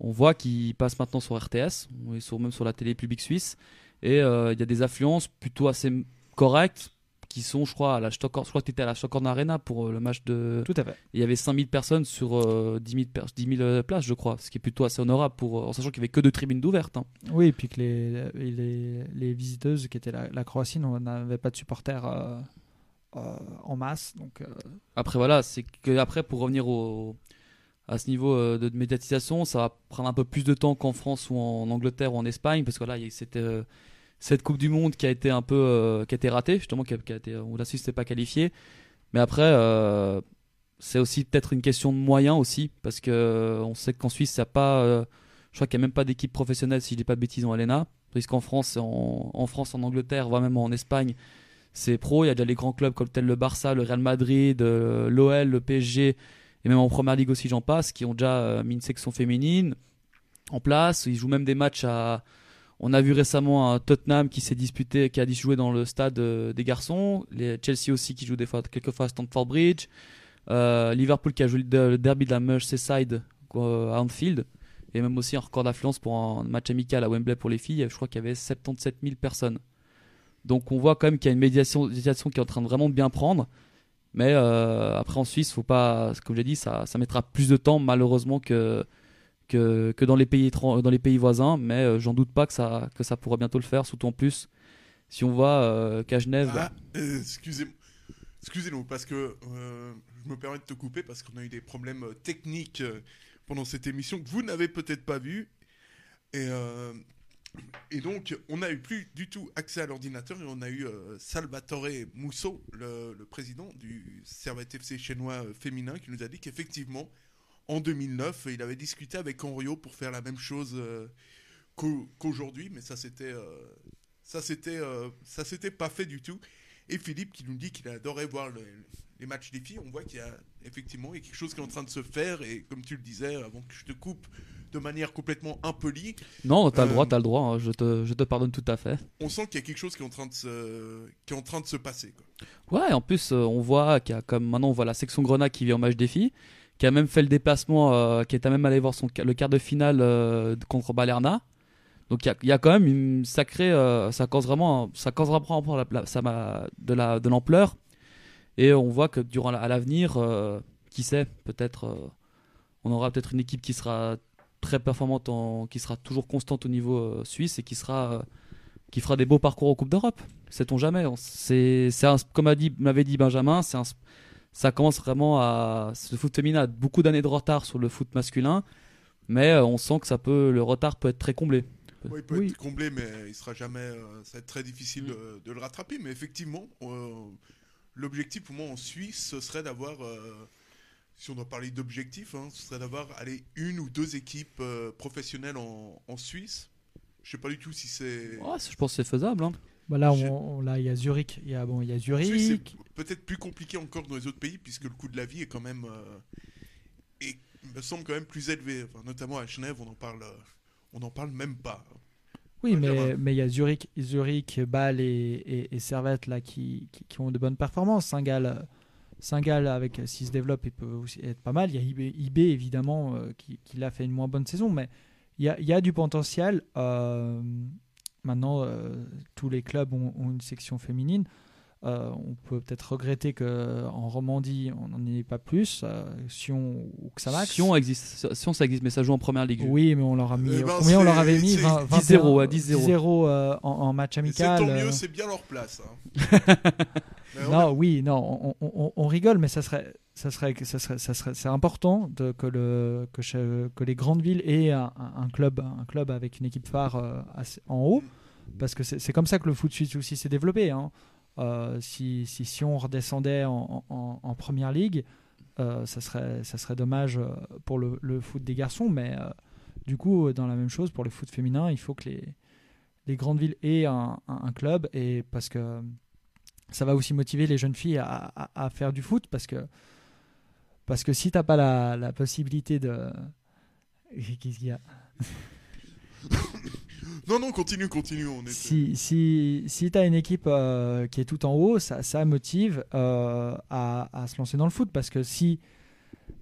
on voit qu'ils passent maintenant sur RTS, sont même sur la télé publique suisse. Et euh, il y a des affluences plutôt assez correctes qui sont, je crois, à la Stockhorn. Je crois que tu étais à la Stockhorn Arena pour euh, le match de. Tout à fait. Il y avait 5000 personnes sur euh, 10, 000 per- 10 000, euh, places, je crois, ce qui est plutôt assez honorable pour, euh, en sachant qu'il n'y avait que deux tribunes d'ouvertes. hein. Oui, et puis que les, les, les visiteuses qui étaient la, la Croatie on n'avait pas de supporters euh, euh, en masse. Donc, Après voilà, c'est que après pour revenir au à ce niveau de, médiatisation, ça va prendre un peu plus de temps qu'en France ou en Angleterre ou en Espagne parce que là a cette euh, Coupe du Monde qui a été un peu euh, qui a été ratée justement qui a, été où la Suisse n'était pas qualifiée. Mais après euh, c'est aussi peut-être une question de moyens aussi parce que euh, on sait qu'en Suisse il pas euh, je crois qu'il n'y a même pas d'équipe professionnelle si je dis pas de bêtises en Alena tandis qu'en France en, France en Angleterre voire même en Espagne c'est pro. Il y a déjà les grands clubs comme tel le Barça, le Real Madrid, euh, l'OL, le PSG, et même en première ligue aussi, j'en passe, qui ont déjà euh, mis une section féminine en place. Ils jouent même des matchs à. On a vu récemment un Tottenham qui s'est disputé, qui a dû jouer dans le stade euh, des garçons. Les Chelsea aussi qui joue des fois, quelquefois à Stamford Bridge. Euh, Liverpool qui a joué le derby de la Merseyside euh, à Anfield. Et même aussi un record d'affluence pour un match amical à Wembley pour les filles. Je crois qu'il y avait 77 000 personnes. Donc on voit quand même qu'il y a une médiation, qui est en train de vraiment bien prendre. Mais après en Suisse, faut pas, comme j'ai dit, ça mettra plus de temps malheureusement que, que, dans, les pays, dans les pays voisins. Mais euh, j'en doute pas que ça, que ça pourra bientôt le faire, surtout en plus si on euh, qu'à Genève. Excusez-moi. Excusez-nous, parce que euh, je me permets de te couper parce qu'on a eu des problèmes euh, techniques pendant cette émission que vous n'avez peut-être pas vu. Et, donc, on n'a eu plus du tout accès à l'ordinateur et on a eu Salvatore Musso, le, le président du Servette FC chinois féminin, qui nous a dit qu'effectivement, en 2009, il avait discuté avec Henriot pour faire la même chose euh, qu'au- qu'aujourd'hui, mais ça c'était euh, ça c'était euh, ça s'était pas fait du tout. Et Philippe qui nous dit qu'il adorait voir le- les matchs des filles, on voit qu'il y a effectivement quelque chose qui est en train de se faire et comme tu le disais avant que je te coupe de manière complètement impolie, Non, t'as le Euh, droit, t'as le droit. hein, je, te, je te pardonne tout à fait. on sent qu'il y a quelque chose qui est en train de se qui est en train de se passer quoi. Ouais, en plus, euh, on voit qu'il y a comme maintenant, on voit la section Grenade qui vient en match des filles, qui a même fait le déplacement, euh, qui est même allé voir le quart de finale euh, contre Balerna. Donc il y a, quand même une sacrée, euh, ça cause vraiment, ça cause vraiment la- de la de l'ampleur. Et on voit que durant à l'avenir, qui sait, peut-être, on aura peut-être une équipe qui sera très performante, qui sera toujours constante au niveau suisse et qui fera des beaux parcours en Coupe d'Europe. Sait-on jamais. C'est, comme a dit, m'avait dit Benjamin, c'est un, ça commence vraiment à, le foot féminin a beaucoup d'années de retard sur le foot masculin, mais euh, on sent que ça peut, le retard peut être très comblé. Ouais, il peut Oui. être comblé, mais il sera jamais. euh, ça va être très difficile de, de le rattraper. Mais effectivement, euh, l'objectif pour moi en Suisse, ce serait d'avoir. euh, si on doit parler d'objectif, hein, ce serait d'avoir allez, une ou deux équipes euh, professionnelles en, en Suisse. Je sais pas du tout si c'est. Ouais, je pense que c'est faisable. hein. Bah là, Je- on, on- là, il y a Zurich. Il y a bon, il y a Suisse, Zurich. Peut-être plus compliqué encore dans les autres pays, puisque le coût de la vie est quand même. euh, et me semble quand même plus élevé. Enfin, notamment à Genève, on en parle. euh, on n'en parle même pas. Oui, mais Gabin. mais il y a Zurich, Zurich, Bâle et, et, et Servette là qui, qui, qui ont de bonnes performances. Saint-Gall, euh, avec s'il se développe, il peut aussi être pas mal. Il y a IB, IB, évidemment euh, qui, qui l'a fait une moins bonne saison, mais il y a, il y a du potentiel. Euh, maintenant, euh, tous les clubs ont, ont une section féminine. Euh, on peut peut-être regretter que en Romandie, on n'en ait pas plus. Euh, Sion ou Xamax. Sion existe, Sion ça existe, mais ça joue en première ligue. Oui, mais on leur a mis. Eh ben, combien on leur avait mis? C'est 20 10-0, 21, ouais, 10-0. 10-0, euh, en, en match Et c'est amical. tant mieux, euh. c'est bien leur place. hein. [laughs] Non, oui, non, on, on- on rigole, mais ça serait, ça serait, ça serait, ça serait, c'est important de, que le, que, che- que les grandes villes aient un, club, un club avec une équipe phare euh, assez- en haut, parce que c'est c'est comme ça que le foot suisse aussi s'est développé. hein. Euh, si, si Sion redescendait en, en- première ligue, euh, ça serait, ça serait dommage euh, pour le, foot des garçons, mais du coup, dans la même chose pour le foot féminin, il faut que les, les grandes villes aient un, club et parce que ça va aussi motiver les jeunes filles à, à- à faire du foot parce que parce que si t'as pas la, la possibilité de qu'est-ce qu'il y a? Non, non, continue, continue. Si si si t'as une équipe euh, qui est tout en haut ça, ça motive euh, à, à se lancer dans le foot. Parce que si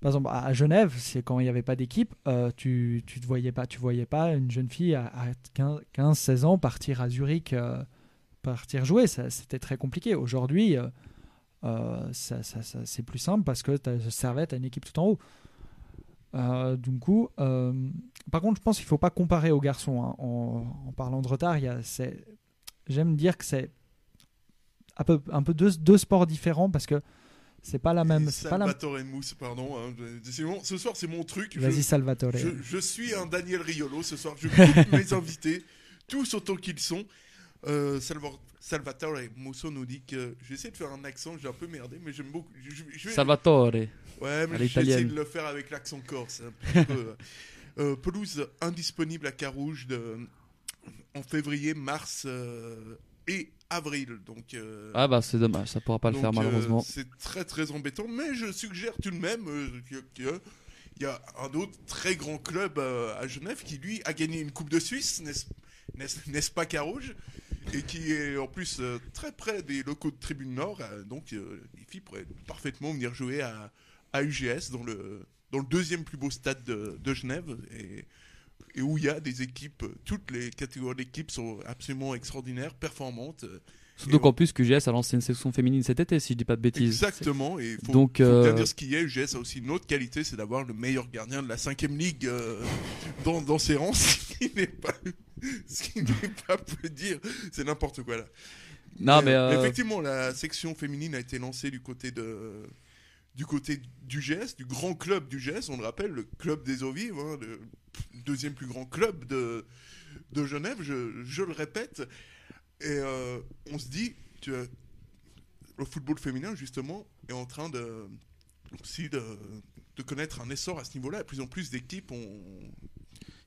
par exemple à Genève c'est quand il n'y avait pas d'équipe euh, tu tu te voyais pas tu voyais pas une jeune fille à, 15 16 ans partir à Zurich euh, partir jouer. C'était très compliqué. Aujourd'hui ça, ça- c'est plus simple parce que tu Servette à une équipe tout en haut. Du coup, par contre, je pense qu'il ne faut pas comparer aux garçons. hein. En, en parlant de retard, il y a, c'est- j'aime dire que c'est un peu, un peu deux, deux sports différents parce que c'est pas la même. C'est pas la... Salvatore Mousse, pardon. hein, bon, ce soir, c'est mon truc. Vas-y, Je- Salvatore. Je, je suis un Daniel Riolo ce soir. Je coupe mes [laughs] invités, tous autant qu'ils sont. Euh, Salva- Salvatore Musso nous dit que. J'essaie de faire un accent, j'ai un peu merdé, mais j'aime beaucoup. je- je- je vais- Salvatore. Ouais, mais à j'ai essayé l'italienne. de le faire avec l'accent corse. un petit [laughs] peu. Euh, pelouse indisponible à Carouge de, en février, mars euh, et avril. Donc, euh, Ah bah c'est dommage, ça pourra pas le faire euh, malheureusement. c'est très très embêtant, mais je suggère tout de même que- il y a un autre très grand club à Genève qui lui a gagné une Coupe de Suisse, n'est-ce pas Carouge et qui est en plus très près des locaux de Tribune Nord, donc les filles pourraient parfaitement venir jouer à, à UGS dans le, dans le deuxième plus beau stade de, de Genève et, et où il y a des équipes, euh, toutes les catégories d'équipes sont absolument extraordinaires, performantes. euh, Surtout qu'en plus QGS a lancé une section féminine cet été, si je dis pas de bêtises. Exactement, et faut, Donc, faut bien euh, dire ce qu'il y a. UGS a aussi une autre qualité, c'est d'avoir le meilleur gardien de la 5 ligue euh, dans, dans ses rangs, [laughs] ce qui n'est pas, ce qui n'est pas [laughs] peu dire, c'est n'importe quoi là. Non, mais, euh, Effectivement, la section féminine a été lancée du côté de du côté du GS, du grand club du GS, on le rappelle, le club des eaux vives, hein, le deuxième plus grand club de, de Genève, je, le répète. Et euh, on se dit que le football féminin, justement, est en train de, aussi de, de connaître un essor à ce niveau-là. De plus en plus d'équipes ont,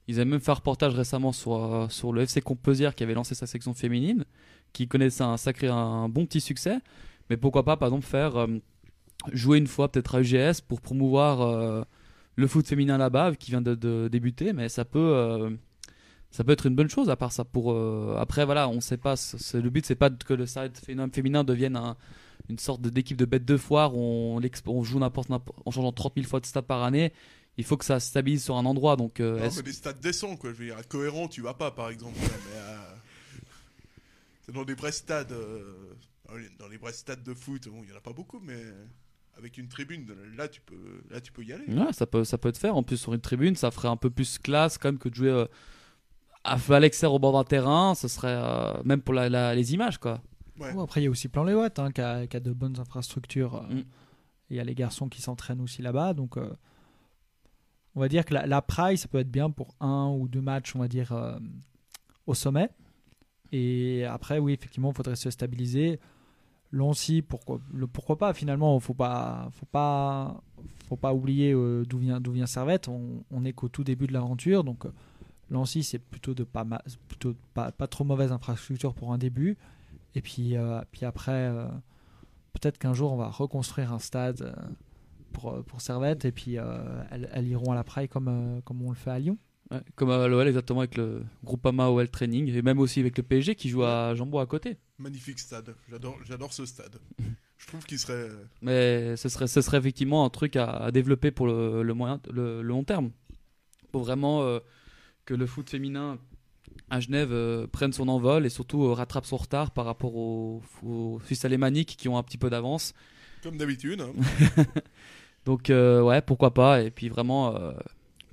Ils avaient même fait un reportage récemment sur, euh, sur le FC Composière qui avait lancé sa section féminine, qui connaissait un sacré, un bon petit succès. Mais pourquoi pas, par exemple, faire euh, jouer une fois peut-être à UGS pour promouvoir euh, le foot féminin là-bas, qui vient de, de débuter. Mais ça peut, euh, ça peut être une bonne chose à part ça. Pour euh, après, voilà, on sait pas. c'est- le but, c'est pas que le side féminin, devienne un- une sorte d'équipe de bête de foire. où On, on joue n'importe n'importe- en changeant 30 000 fois de stade par année. Il faut que ça se stabilise sur un endroit. Donc, Non, mais des stades décents, quoi. Je veux dire, à cohérent, tu vas pas, par exemple. mais, c'est dans des vrais stades. dans les- vrais stades de foot, bon, il y en a pas beaucoup, mais avec une tribune, là, tu peux, là, tu peux y aller. Ouais, ça peut, ça peut te faire. En plus, sur une tribune, ça ferait un peu plus classe quand même que de jouer euh, à, à l'extérieur au bord d'un terrain. Ce serait euh, même pour la- la- les images, quoi. Ouais. Après, il y a aussi Plan Les Watts hein, qui, a, qui a de bonnes infrastructures. euh, Mm. Il y a les garçons qui s'entraînent aussi là-bas. Donc, euh, on va dire que la, la Praille, ça peut être bien pour un ou deux matchs, on va dire, euh, au sommet. Et après, oui, effectivement, il faudrait se stabiliser. Lancy, pourquoi, le, pourquoi pas Finalement, faut pas, faut pas, faut pas oublier euh, d'où vient, d'où vient Servette. On, on est qu'au tout début de l'aventure, donc euh, Lancy, c'est plutôt de pas, ma- plutôt de pas, pas trop mauvaise infrastructure pour un début. Et puis, euh, puis après, euh, peut-être qu'un jour, on va reconstruire un stade pour, pour Servette, et puis elles, elles iront à la Praille comme, comme on le fait à Lyon. Ouais, comme à l'OL, exactement, avec le Groupama OL Training. Et même aussi avec le PSG qui joue à Jambon à côté. Magnifique stade. J'adore, j'adore ce stade. [laughs] Je trouve qu'il serait. Mais ce serait, ce serait effectivement un truc à, à développer pour le, le, moyen, le, le long terme. Pour vraiment euh, que le foot féminin à Genève euh, prenne son envol et surtout euh, rattrape son retard par rapport aux, aux Suisses alémaniques qui ont un petit peu d'avance. Comme d'habitude. hein. [laughs] Donc euh, ouais, pourquoi pas. Et puis vraiment, euh,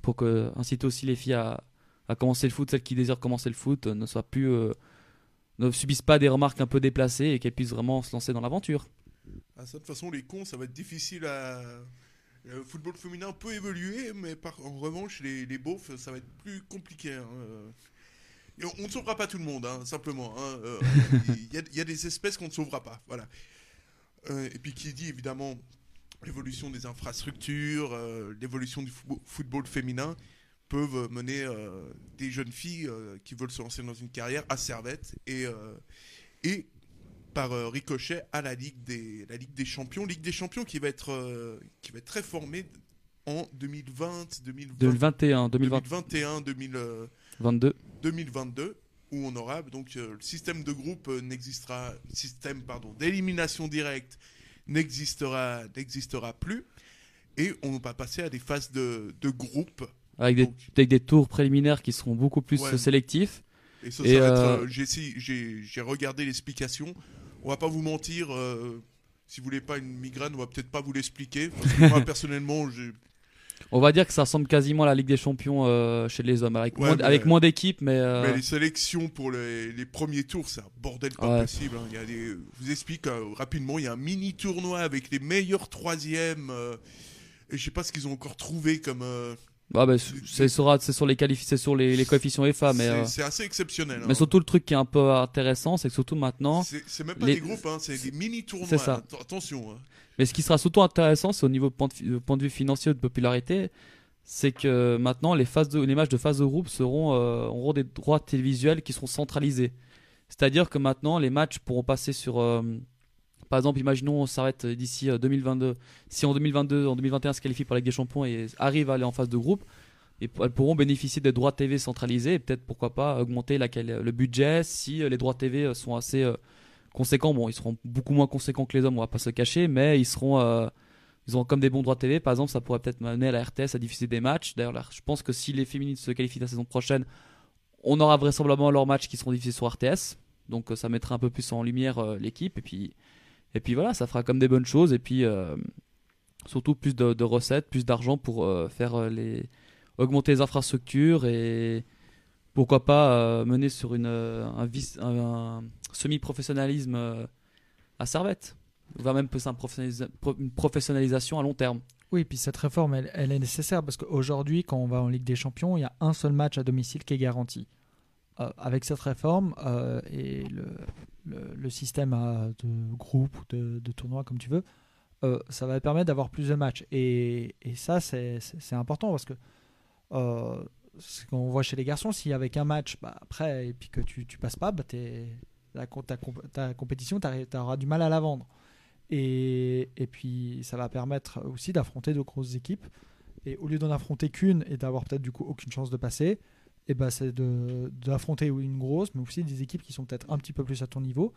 pour que inciter aussi les filles à, à commencer le foot, celles qui désirent commencer le foot, euh, ne soient plus, euh, ne subissent pas des remarques un peu déplacées et qu'elles puissent vraiment se lancer dans l'aventure. De toute façon, les cons, ça va être difficile à. Le football féminin peut évoluer, mais en revanche, les, beaufs, ça va être plus compliqué. hein, euh. On, ne sauvera pas tout le monde, hein, simplement. hein, euh, Il y, a- des espèces qu'on ne sauvera pas. Voilà. Euh, et puis, qui dit évidemment l'évolution des infrastructures, euh, l'évolution du fo- football féminin, peuvent mener euh, des jeunes filles euh, qui veulent se lancer dans une carrière à Servette et, euh, et par ricochet à la Ligue des la Ligue des Champions, Ligue des Champions qui va être qui va être très formée en 2020, 2020 2021, 2020. 2021, 2000, euh, 22. 2022 où on aura donc euh, le système de groupe euh, n'existera système pardon d'élimination directe n'existera n'existera plus et on va passer à des phases de, de groupe Avec des, avec des tours préliminaires qui seront beaucoup plus Ouais. sélectifs. Et ça, Et, ça va être, euh, j'ai regardé l'explication. On va pas vous mentir. euh, si vous voulez pas une migraine, on va peut-être pas vous l'expliquer. Moi, [laughs] personnellement, j'ai. On va dire que ça ressemble quasiment à la Ligue des Champions euh, chez les hommes, avec Ouais, moins, mais- avec moins d'équipes, mais, euh, Mais les sélections pour les, les premiers tours, c'est un bordel pas Ouais. possible. hein. Il y a des, je vous explique rapidement. Il y a un mini tournoi avec les meilleurs troisièmes. et je sais pas ce qu'ils ont encore trouvé comme. Euh, bah, bah, c'est sur, les qualifi- c'est sur les, les coefficients FA, mais, c'est euh, c'est assez exceptionnel. hein. mais surtout le truc qui est un peu intéressant, c'est que surtout maintenant, C'est même pas les- des groupes, hein, c'est des mini tournois. C'est ça. Att- Attention. hein. Mais ce qui sera surtout intéressant, c'est au niveau point de, point de vue financier de popularité, c'est que maintenant les, phases de, les matchs de phase de groupe seront, euh, auront des droits télévisuels qui seront centralisés. C'est-à-dire que maintenant les matchs pourront passer sur, euh, par exemple, imaginons ça va être d'ici euh, 2022. Si en 2022, en 2021 se qualifie pour la Ligue des Champions et arrive à aller en phase de groupe, elles pourront bénéficier des droits TV centralisés et peut-être pourquoi pas augmenter le budget si euh, les droits TV euh, sont assez euh, conséquents. Bon, ils seront beaucoup moins conséquents que les hommes, on va pas se cacher, mais ils seront, euh, ils auront comme des bons droits TV. Par exemple, ça pourrait peut-être m'amener à la RTS à diffuser des matchs. D'ailleurs, je pense que si les féminines se qualifient la saison prochaine, on aura vraisemblablement leurs matchs qui seront diffusés sur RTS. Donc euh, ça mettra un peu plus en lumière euh, l'équipe et puis et puis voilà, ça fera comme des bonnes choses et puis euh, surtout plus de, recettes, plus d'argent pour euh, faire euh, les augmenter les infrastructures et pourquoi pas mener sur une, un, semi-professionnalisme à Servette. Voire même peut-être une professionnalisation à long terme. Oui, puis cette réforme, elle, est nécessaire parce qu'aujourd'hui, quand on va en Ligue des Champions, il y a un seul match à domicile qui est garanti. Avec cette réforme et le, le- système euh, de groupe ou de, tournoi, comme tu veux, euh, ça va permettre d'avoir plus de matchs. Et, et ça, c'est important parce que euh, ce qu'on voit chez les garçons, si avec un match, bah, après, et puis que tu, tu passes pas, bah, la, ta, ta compétition, tu auras du mal à la vendre. Et, et puis, ça va permettre aussi d'affronter de grosses équipes. Et au lieu d'en affronter qu'une et d'avoir peut-être du coup aucune chance de passer, et ben c'est de- d'affronter une grosse, mais aussi des équipes qui sont peut-être un petit peu plus à ton niveau.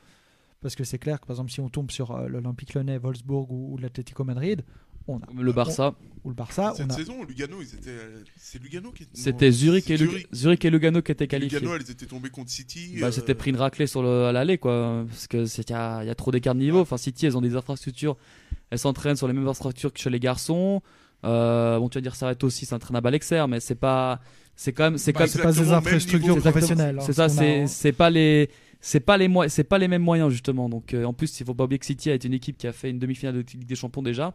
Parce que c'est clair que par exemple, si on tombe sur euh, l'Olympique Lyonnais, Wolfsburg ou, ou l'Atlético Madrid, on a, Le Barça. on- ou le Barça, Cette on a, saison, Lugano, ils étaient. C'est Lugano qui. C'était Zurich et, Zurich. Zurich et Lugano qui étaient qualifiés. Lugano, elles étaient tombées contre City. Bah, euh, c'était pris une raclée sur le, à l'aller, quoi. Parce que c'est qu'il y a, il y a trop d'écart de niveau. Enfin, City, elles ont des infrastructures. Elles s'entraînent sur les mêmes infrastructures que chez les garçons. Euh, bon, tu vas dire, ça va être aussi s'entraîne à Balexer, mais c'est pas, c'est quand même, c'est Bah, quand même, c'est pas des infrastructures professionnelles. hein, c'est ça, c'est, en- c'est pas les, c'est pas les moyens, c'est pas les mêmes moyens justement. Donc, euh, en plus, il faut pas oublier que City a été une équipe qui a fait une demi-finale de Ligue des Champions déjà.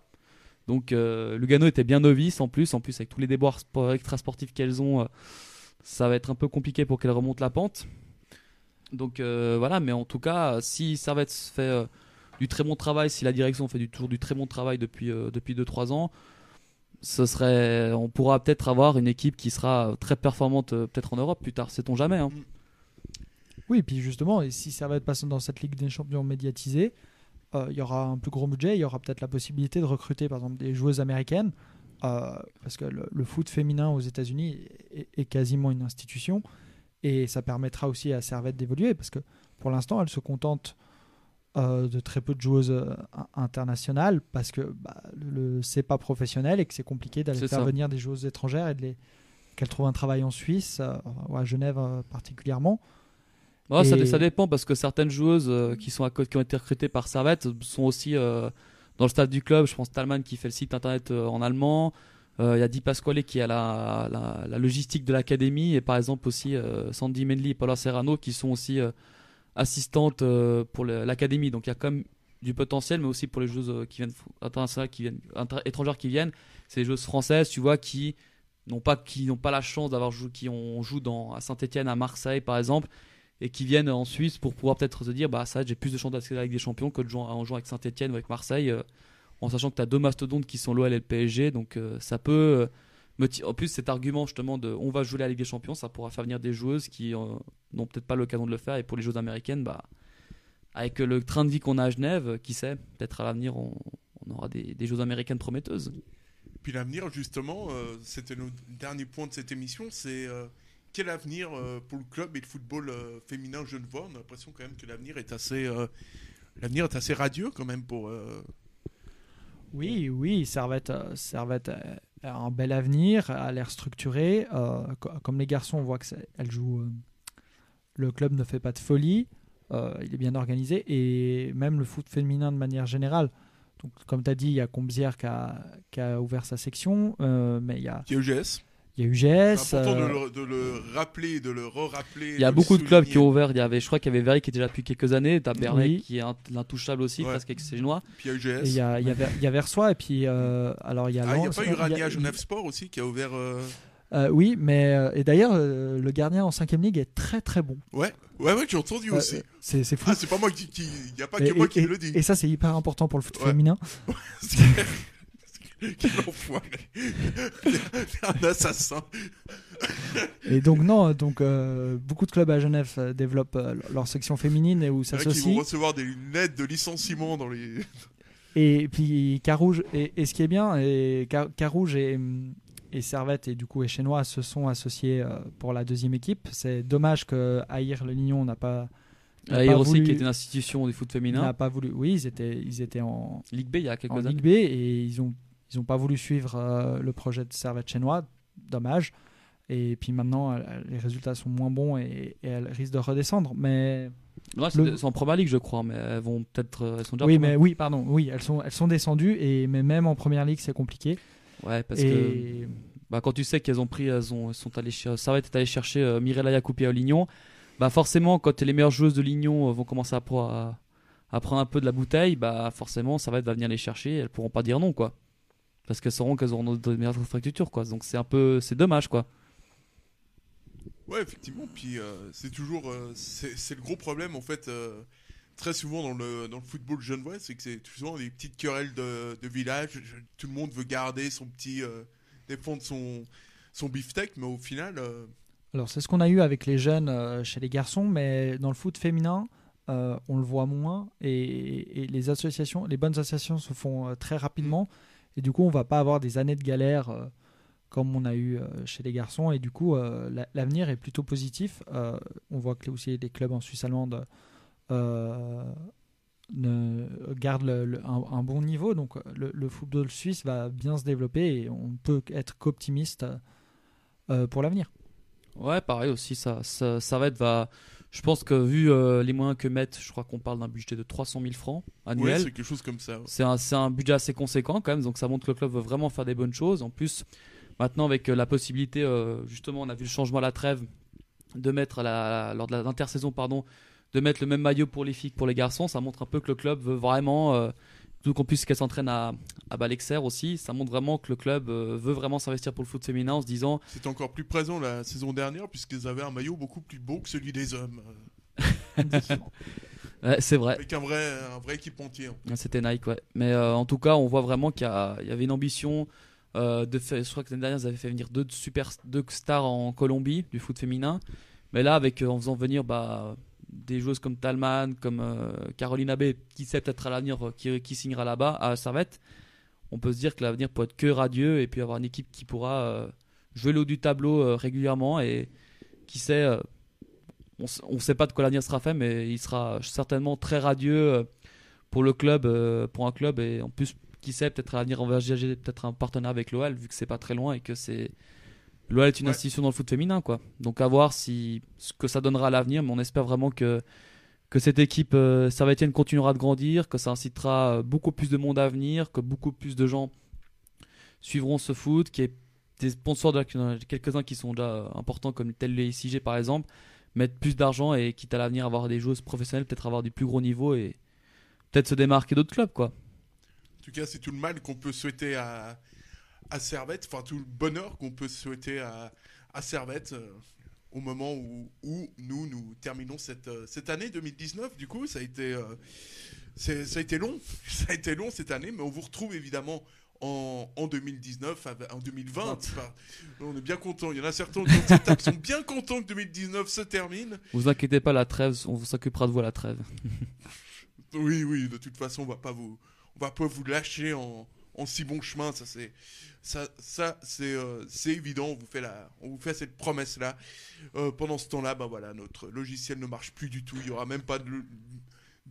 Donc, euh, Lugano était bien novice en plus, en plus avec tous les déboires spo- extrasportifs qu'elles ont, euh, ça va être un peu compliqué pour qu'elles remontent la pente. Donc euh, voilà, mais en tout cas, si Servette fait euh, du très bon travail, si la direction fait du, toujours du très bon travail depuis euh, depuis 2-3 ans, ce serait, on pourra peut-être avoir une équipe qui sera très performante euh, peut-être en Europe plus tard, sait-on jamais. hein. Oui, et puis justement, et si ça va être dans cette Ligue des Champions médiatisée, euh, il y aura un plus gros budget, il y aura peut-être la possibilité de recruter par exemple des joueuses américaines, euh, parce que le, le foot féminin aux États-Unis est, est quasiment une institution, et ça permettra aussi à Servette d'évoluer, parce que pour l'instant, elle se contente euh, de très peu de joueuses euh, internationales, parce que bah, le, c'est pas professionnel et que c'est compliqué d'aller C'est faire ça. venir des joueuses étrangères et de les qu'elles trouvent un travail en Suisse, euh, ou à Genève particulièrement. Ouais, ça, Et- ça dépend parce que certaines joueuses qui sont à côté, qui ont été recrutées par Servette sont aussi dans le stade du club. Je pense Talman qui fait le site internet en allemand. Il y a Di Pasquale qui a la, la, la logistique de l'académie et par exemple aussi Sandy Menley et Paula Serrano qui sont aussi assistantes euh, pour l'académie. Donc il y a quand même du potentiel, mais aussi pour les joueuses euh, qui viennent internationales, qui viennent étrangères qui viennent. C'est les joueuses françaises, tu vois, qui n'ont pas pas la chance d'avoir joué, qui ont joue dans à Saint-Etienne, à Marseille par exemple et qui viennent en Suisse pour pouvoir peut-être se dire bah ça j'ai plus de chances d'accéder Ligue des Champions que de jouer en jouant avec Saint-Etienne ou avec Marseille euh, en sachant que tu as deux mastodontes qui sont l'OL et le PSG donc ça peut en plus cet argument justement de on va jouer à la Ligue des Champions ça pourra faire venir des joueuses qui euh, n'ont peut-être pas l'occasion de le faire et pour les joueuses américaines bah avec le train de vie qu'on a à Genève qui sait peut-être à l'avenir on, on aura des, des joueuses américaines prometteuses Puis l'avenir, justement, euh, c'était le dernier point de cette émission, c'est euh, quel avenir euh, pour le club et le football euh, féminin genevois? On a l'impression quand même que l'avenir est assez, euh, l'avenir est assez radieux quand même pour. euh, Oui, oui, Servette, euh, Servette euh, un bel avenir, a l'air structuré. euh, co- comme les garçons, on voit que c'est- elle joue. euh, le club ne fait pas de folie, euh, il est bien organisé et même le foot féminin de manière générale. Donc, comme tu as dit, il y a Combière qui a, ouvert sa section, mais il y a, UGS. Il y a UGS. C'est important de, euh, le, de le rappeler, de le re-rappeler. il y a beaucoup de clubs qui ont ouvert il y avait je crois qu'il y avait Verry qui était là depuis quelques années t'as Bernay Oui. qui est l'intouchable aussi Ouais. presque avec ses génois Puis il y a UGS. il y a, il y a, il y a Versoix et puis euh, alors il y a Ah, il n'y a pas eu y Rania Genève Sport aussi qui a ouvert. euh, Euh, oui, mais euh, et d'ailleurs euh, le gardien en 5 ligue est très très bon. Ouais, ouais, ouais, j'ai entendu Euh, aussi. c'est c'est fou. Ah, c'est pas moi qui. qui- Il n'y a pas Et- que moi et- qui et- le dis. Et ça, c'est hyper important pour le foot Ouais. féminin. [laughs] Quel enfoiré. Un assassin. Et donc, non, donc, euh, beaucoup de clubs à Genève euh, développent euh, leur section féminine et où vrai qu'ils vont s'associent. recevoir des lettres de licenciement dans les. Et puis, Carouge, et, et ce qui est bien, et Car- Carouge et, et Servette et du coup et Chenois se sont associés euh, pour la deuxième équipe. C'est dommage que Aïr Le Lignon n'a pas. Aïr aussi voulu- qui est une institution du foot féminin n'a pas voulu. Oui, ils étaient, ils étaient en, Ligue B il y a quelques en années Ligue B et ils ont ils ont pas voulu suivre euh, le projet de Servette chinois dommage et puis maintenant les résultats sont moins bons et, et elles risquent de redescendre mais Ouais, c'est Le- c'est en première ligue, je crois, mais elles vont peut-être. euh, Elles sont déjà. oui mais oui pardon oui elles sont elles sont descendues et mais même en première ligue c'est compliqué Ouais, parce que bah, quand tu sais qu'elles ont pris, elles ont, elles sont allées, Servette est allé chercher euh, Mirella Yacoupé à Lignon, bah forcément, quand les meilleures joueuses de Lignon euh, vont commencer à, à prendre un peu de la bouteille, bah forcément, Servette va venir les chercher, elles pourront pas dire non, quoi. Parce qu'elles sauront qu'elles auront de meilleures infrastructures, quoi. Donc c'est un peu, c'est dommage, quoi. Ouais, effectivement. Puis euh, c'est toujours, euh, c'est le gros problème en fait. euh, très souvent dans le dans le football genevois, c'est que c'est souvent des petites querelles de, de village. Tout le monde veut garder son petit, euh, défendre son son beefsteak, mais au final, euh, Alors c'est ce qu'on a eu avec les jeunes euh, chez les garçons, mais dans le foot féminin, euh, on le voit moins et, et les associations, les bonnes associations se font euh, très rapidement et du coup on va pas avoir des années de galère euh, comme on a eu euh, chez les garçons et du coup euh, la- l'avenir est plutôt positif. On voit que les clubs en Suisse allemande gardent le- un, bon niveau, donc le, le football suisse va bien se développer et on peut être qu'optimiste pour l'avenir. Ouais, pareil aussi, ça, ça, Servette va. Je pense que vu euh, les moyens que mettent, je crois qu'on parle d'un budget de 300 000 francs ouais, annuel. c'est quelque chose comme ça. ouais. C'est un, budget assez conséquent quand même, donc ça montre que le club veut vraiment faire des bonnes choses. En plus, maintenant avec euh, la possibilité, euh, justement, on a vu le changement à la trêve, de mettre à la, lors de l'intersaison, pardon, de mettre le même maillot pour les filles que pour les garçons, ça montre un peu que le club veut vraiment, euh, tout plus qu'elle s'entraîne à, à Balexer aussi, ça montre vraiment que le club euh, veut vraiment s'investir pour le foot féminin en se disant C'était encore plus présent la saison dernière puisqu'ils avaient un maillot beaucoup plus beau que celui des hommes, [laughs] Ouais, c'est vrai. avec un vrai un vrai équipementier. C'était Nike, ouais. Mais euh, en tout cas, on voit vraiment qu'il y, avait une ambition euh, de faire. Je crois que l'année dernière, ils avaient fait venir deux super deux stars en Colombie du foot féminin. Mais là, avec en faisant venir bah, des joueuses comme Talman, comme euh, Caroline Abbé, qui sait peut-être à l'avenir euh, qui, qui signera là-bas à Servette, on peut se dire que l'avenir peut être que radieux et puis avoir une équipe qui pourra euh, jouer le haut du tableau régulièrement et qui sait. on ne sait pas de quoi l'avenir sera fait, mais il sera certainement très radieux pour le club, pour un club, et en plus, qui sait, peut-être à l'avenir, on va envisager peut-être un partenariat avec l'OL, vu que c'est pas très loin et que c'est. L'OL est une Ouais. institution dans le foot féminin, quoi. Donc à voir si ce que ça donnera à l'avenir, mais on espère vraiment que que cette équipe euh, continuera de grandir, que ça incitera euh, beaucoup plus de monde à venir, que beaucoup plus de gens suivront ce foot, qu'il y ait des sponsors, de- quelques-uns qui sont déjà euh, importants, comme tel les SIG par exemple, mettre plus d'argent et quitte à l'avenir avoir des joueuses professionnelles, peut-être avoir du plus gros niveau et peut-être se démarquer d'autres clubs, quoi. En tout cas, c'est tout le mal qu'on peut souhaiter à, à Servette, enfin tout le bonheur qu'on peut souhaiter à, à Servette euh, au moment où, où nous, nous terminons cette, euh, cette année 2019. Du coup, ça a été, euh, ça a été long, [laughs] ça a été long cette année, mais on vous retrouve évidemment en, en 2019, avec- en 2020. Enfin, on est bien content. Il y en a certains qui sont bien contents que 2019 se termine. Vous inquiétez pas, la trêve, on vous s'occupera de vous à la trêve. Oui, oui, de toute façon, on va pas vous, on va pas vous lâcher en, en si bon chemin. Ça, c'est, ça, ça, c'est, euh, évident. On vous fait la, on vous fait cette promesse là. pendant ce temps-là, bah voilà, notre logiciel ne marche plus du tout. Il y aura même pas de,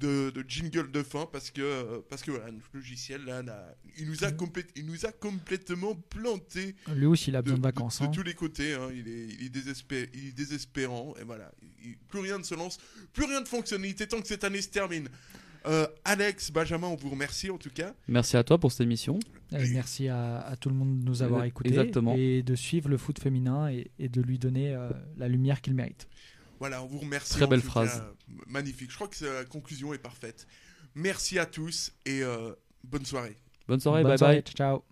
de, de jingle de fin parce que, euh, parce que voilà, notre logiciel là, il nous a complè- il nous a complètement planté. Lui aussi, il a besoin de de, vacances. de hein. tous les côtés, hein. il, est, il, est il est désespérant, et voilà. Il- plus rien ne se lance, plus rien ne fonctionne. Il était temps que cette année se termine. Euh, Alex, Benjamin, on vous remercie en tout cas. Merci à toi pour cette émission. Et merci à, à tout le monde de nous avoir Exact- écoutés exactement. et de suivre le foot féminin et, et de lui donner euh, la lumière qu'il mérite. Voilà, on vous remercie. Très belle phrase. cas. magnifique. Je crois que la conclusion est parfaite. Merci à tous et euh, bonne soirée. Bonne soirée, Bonne bye soirée, bye. ciao.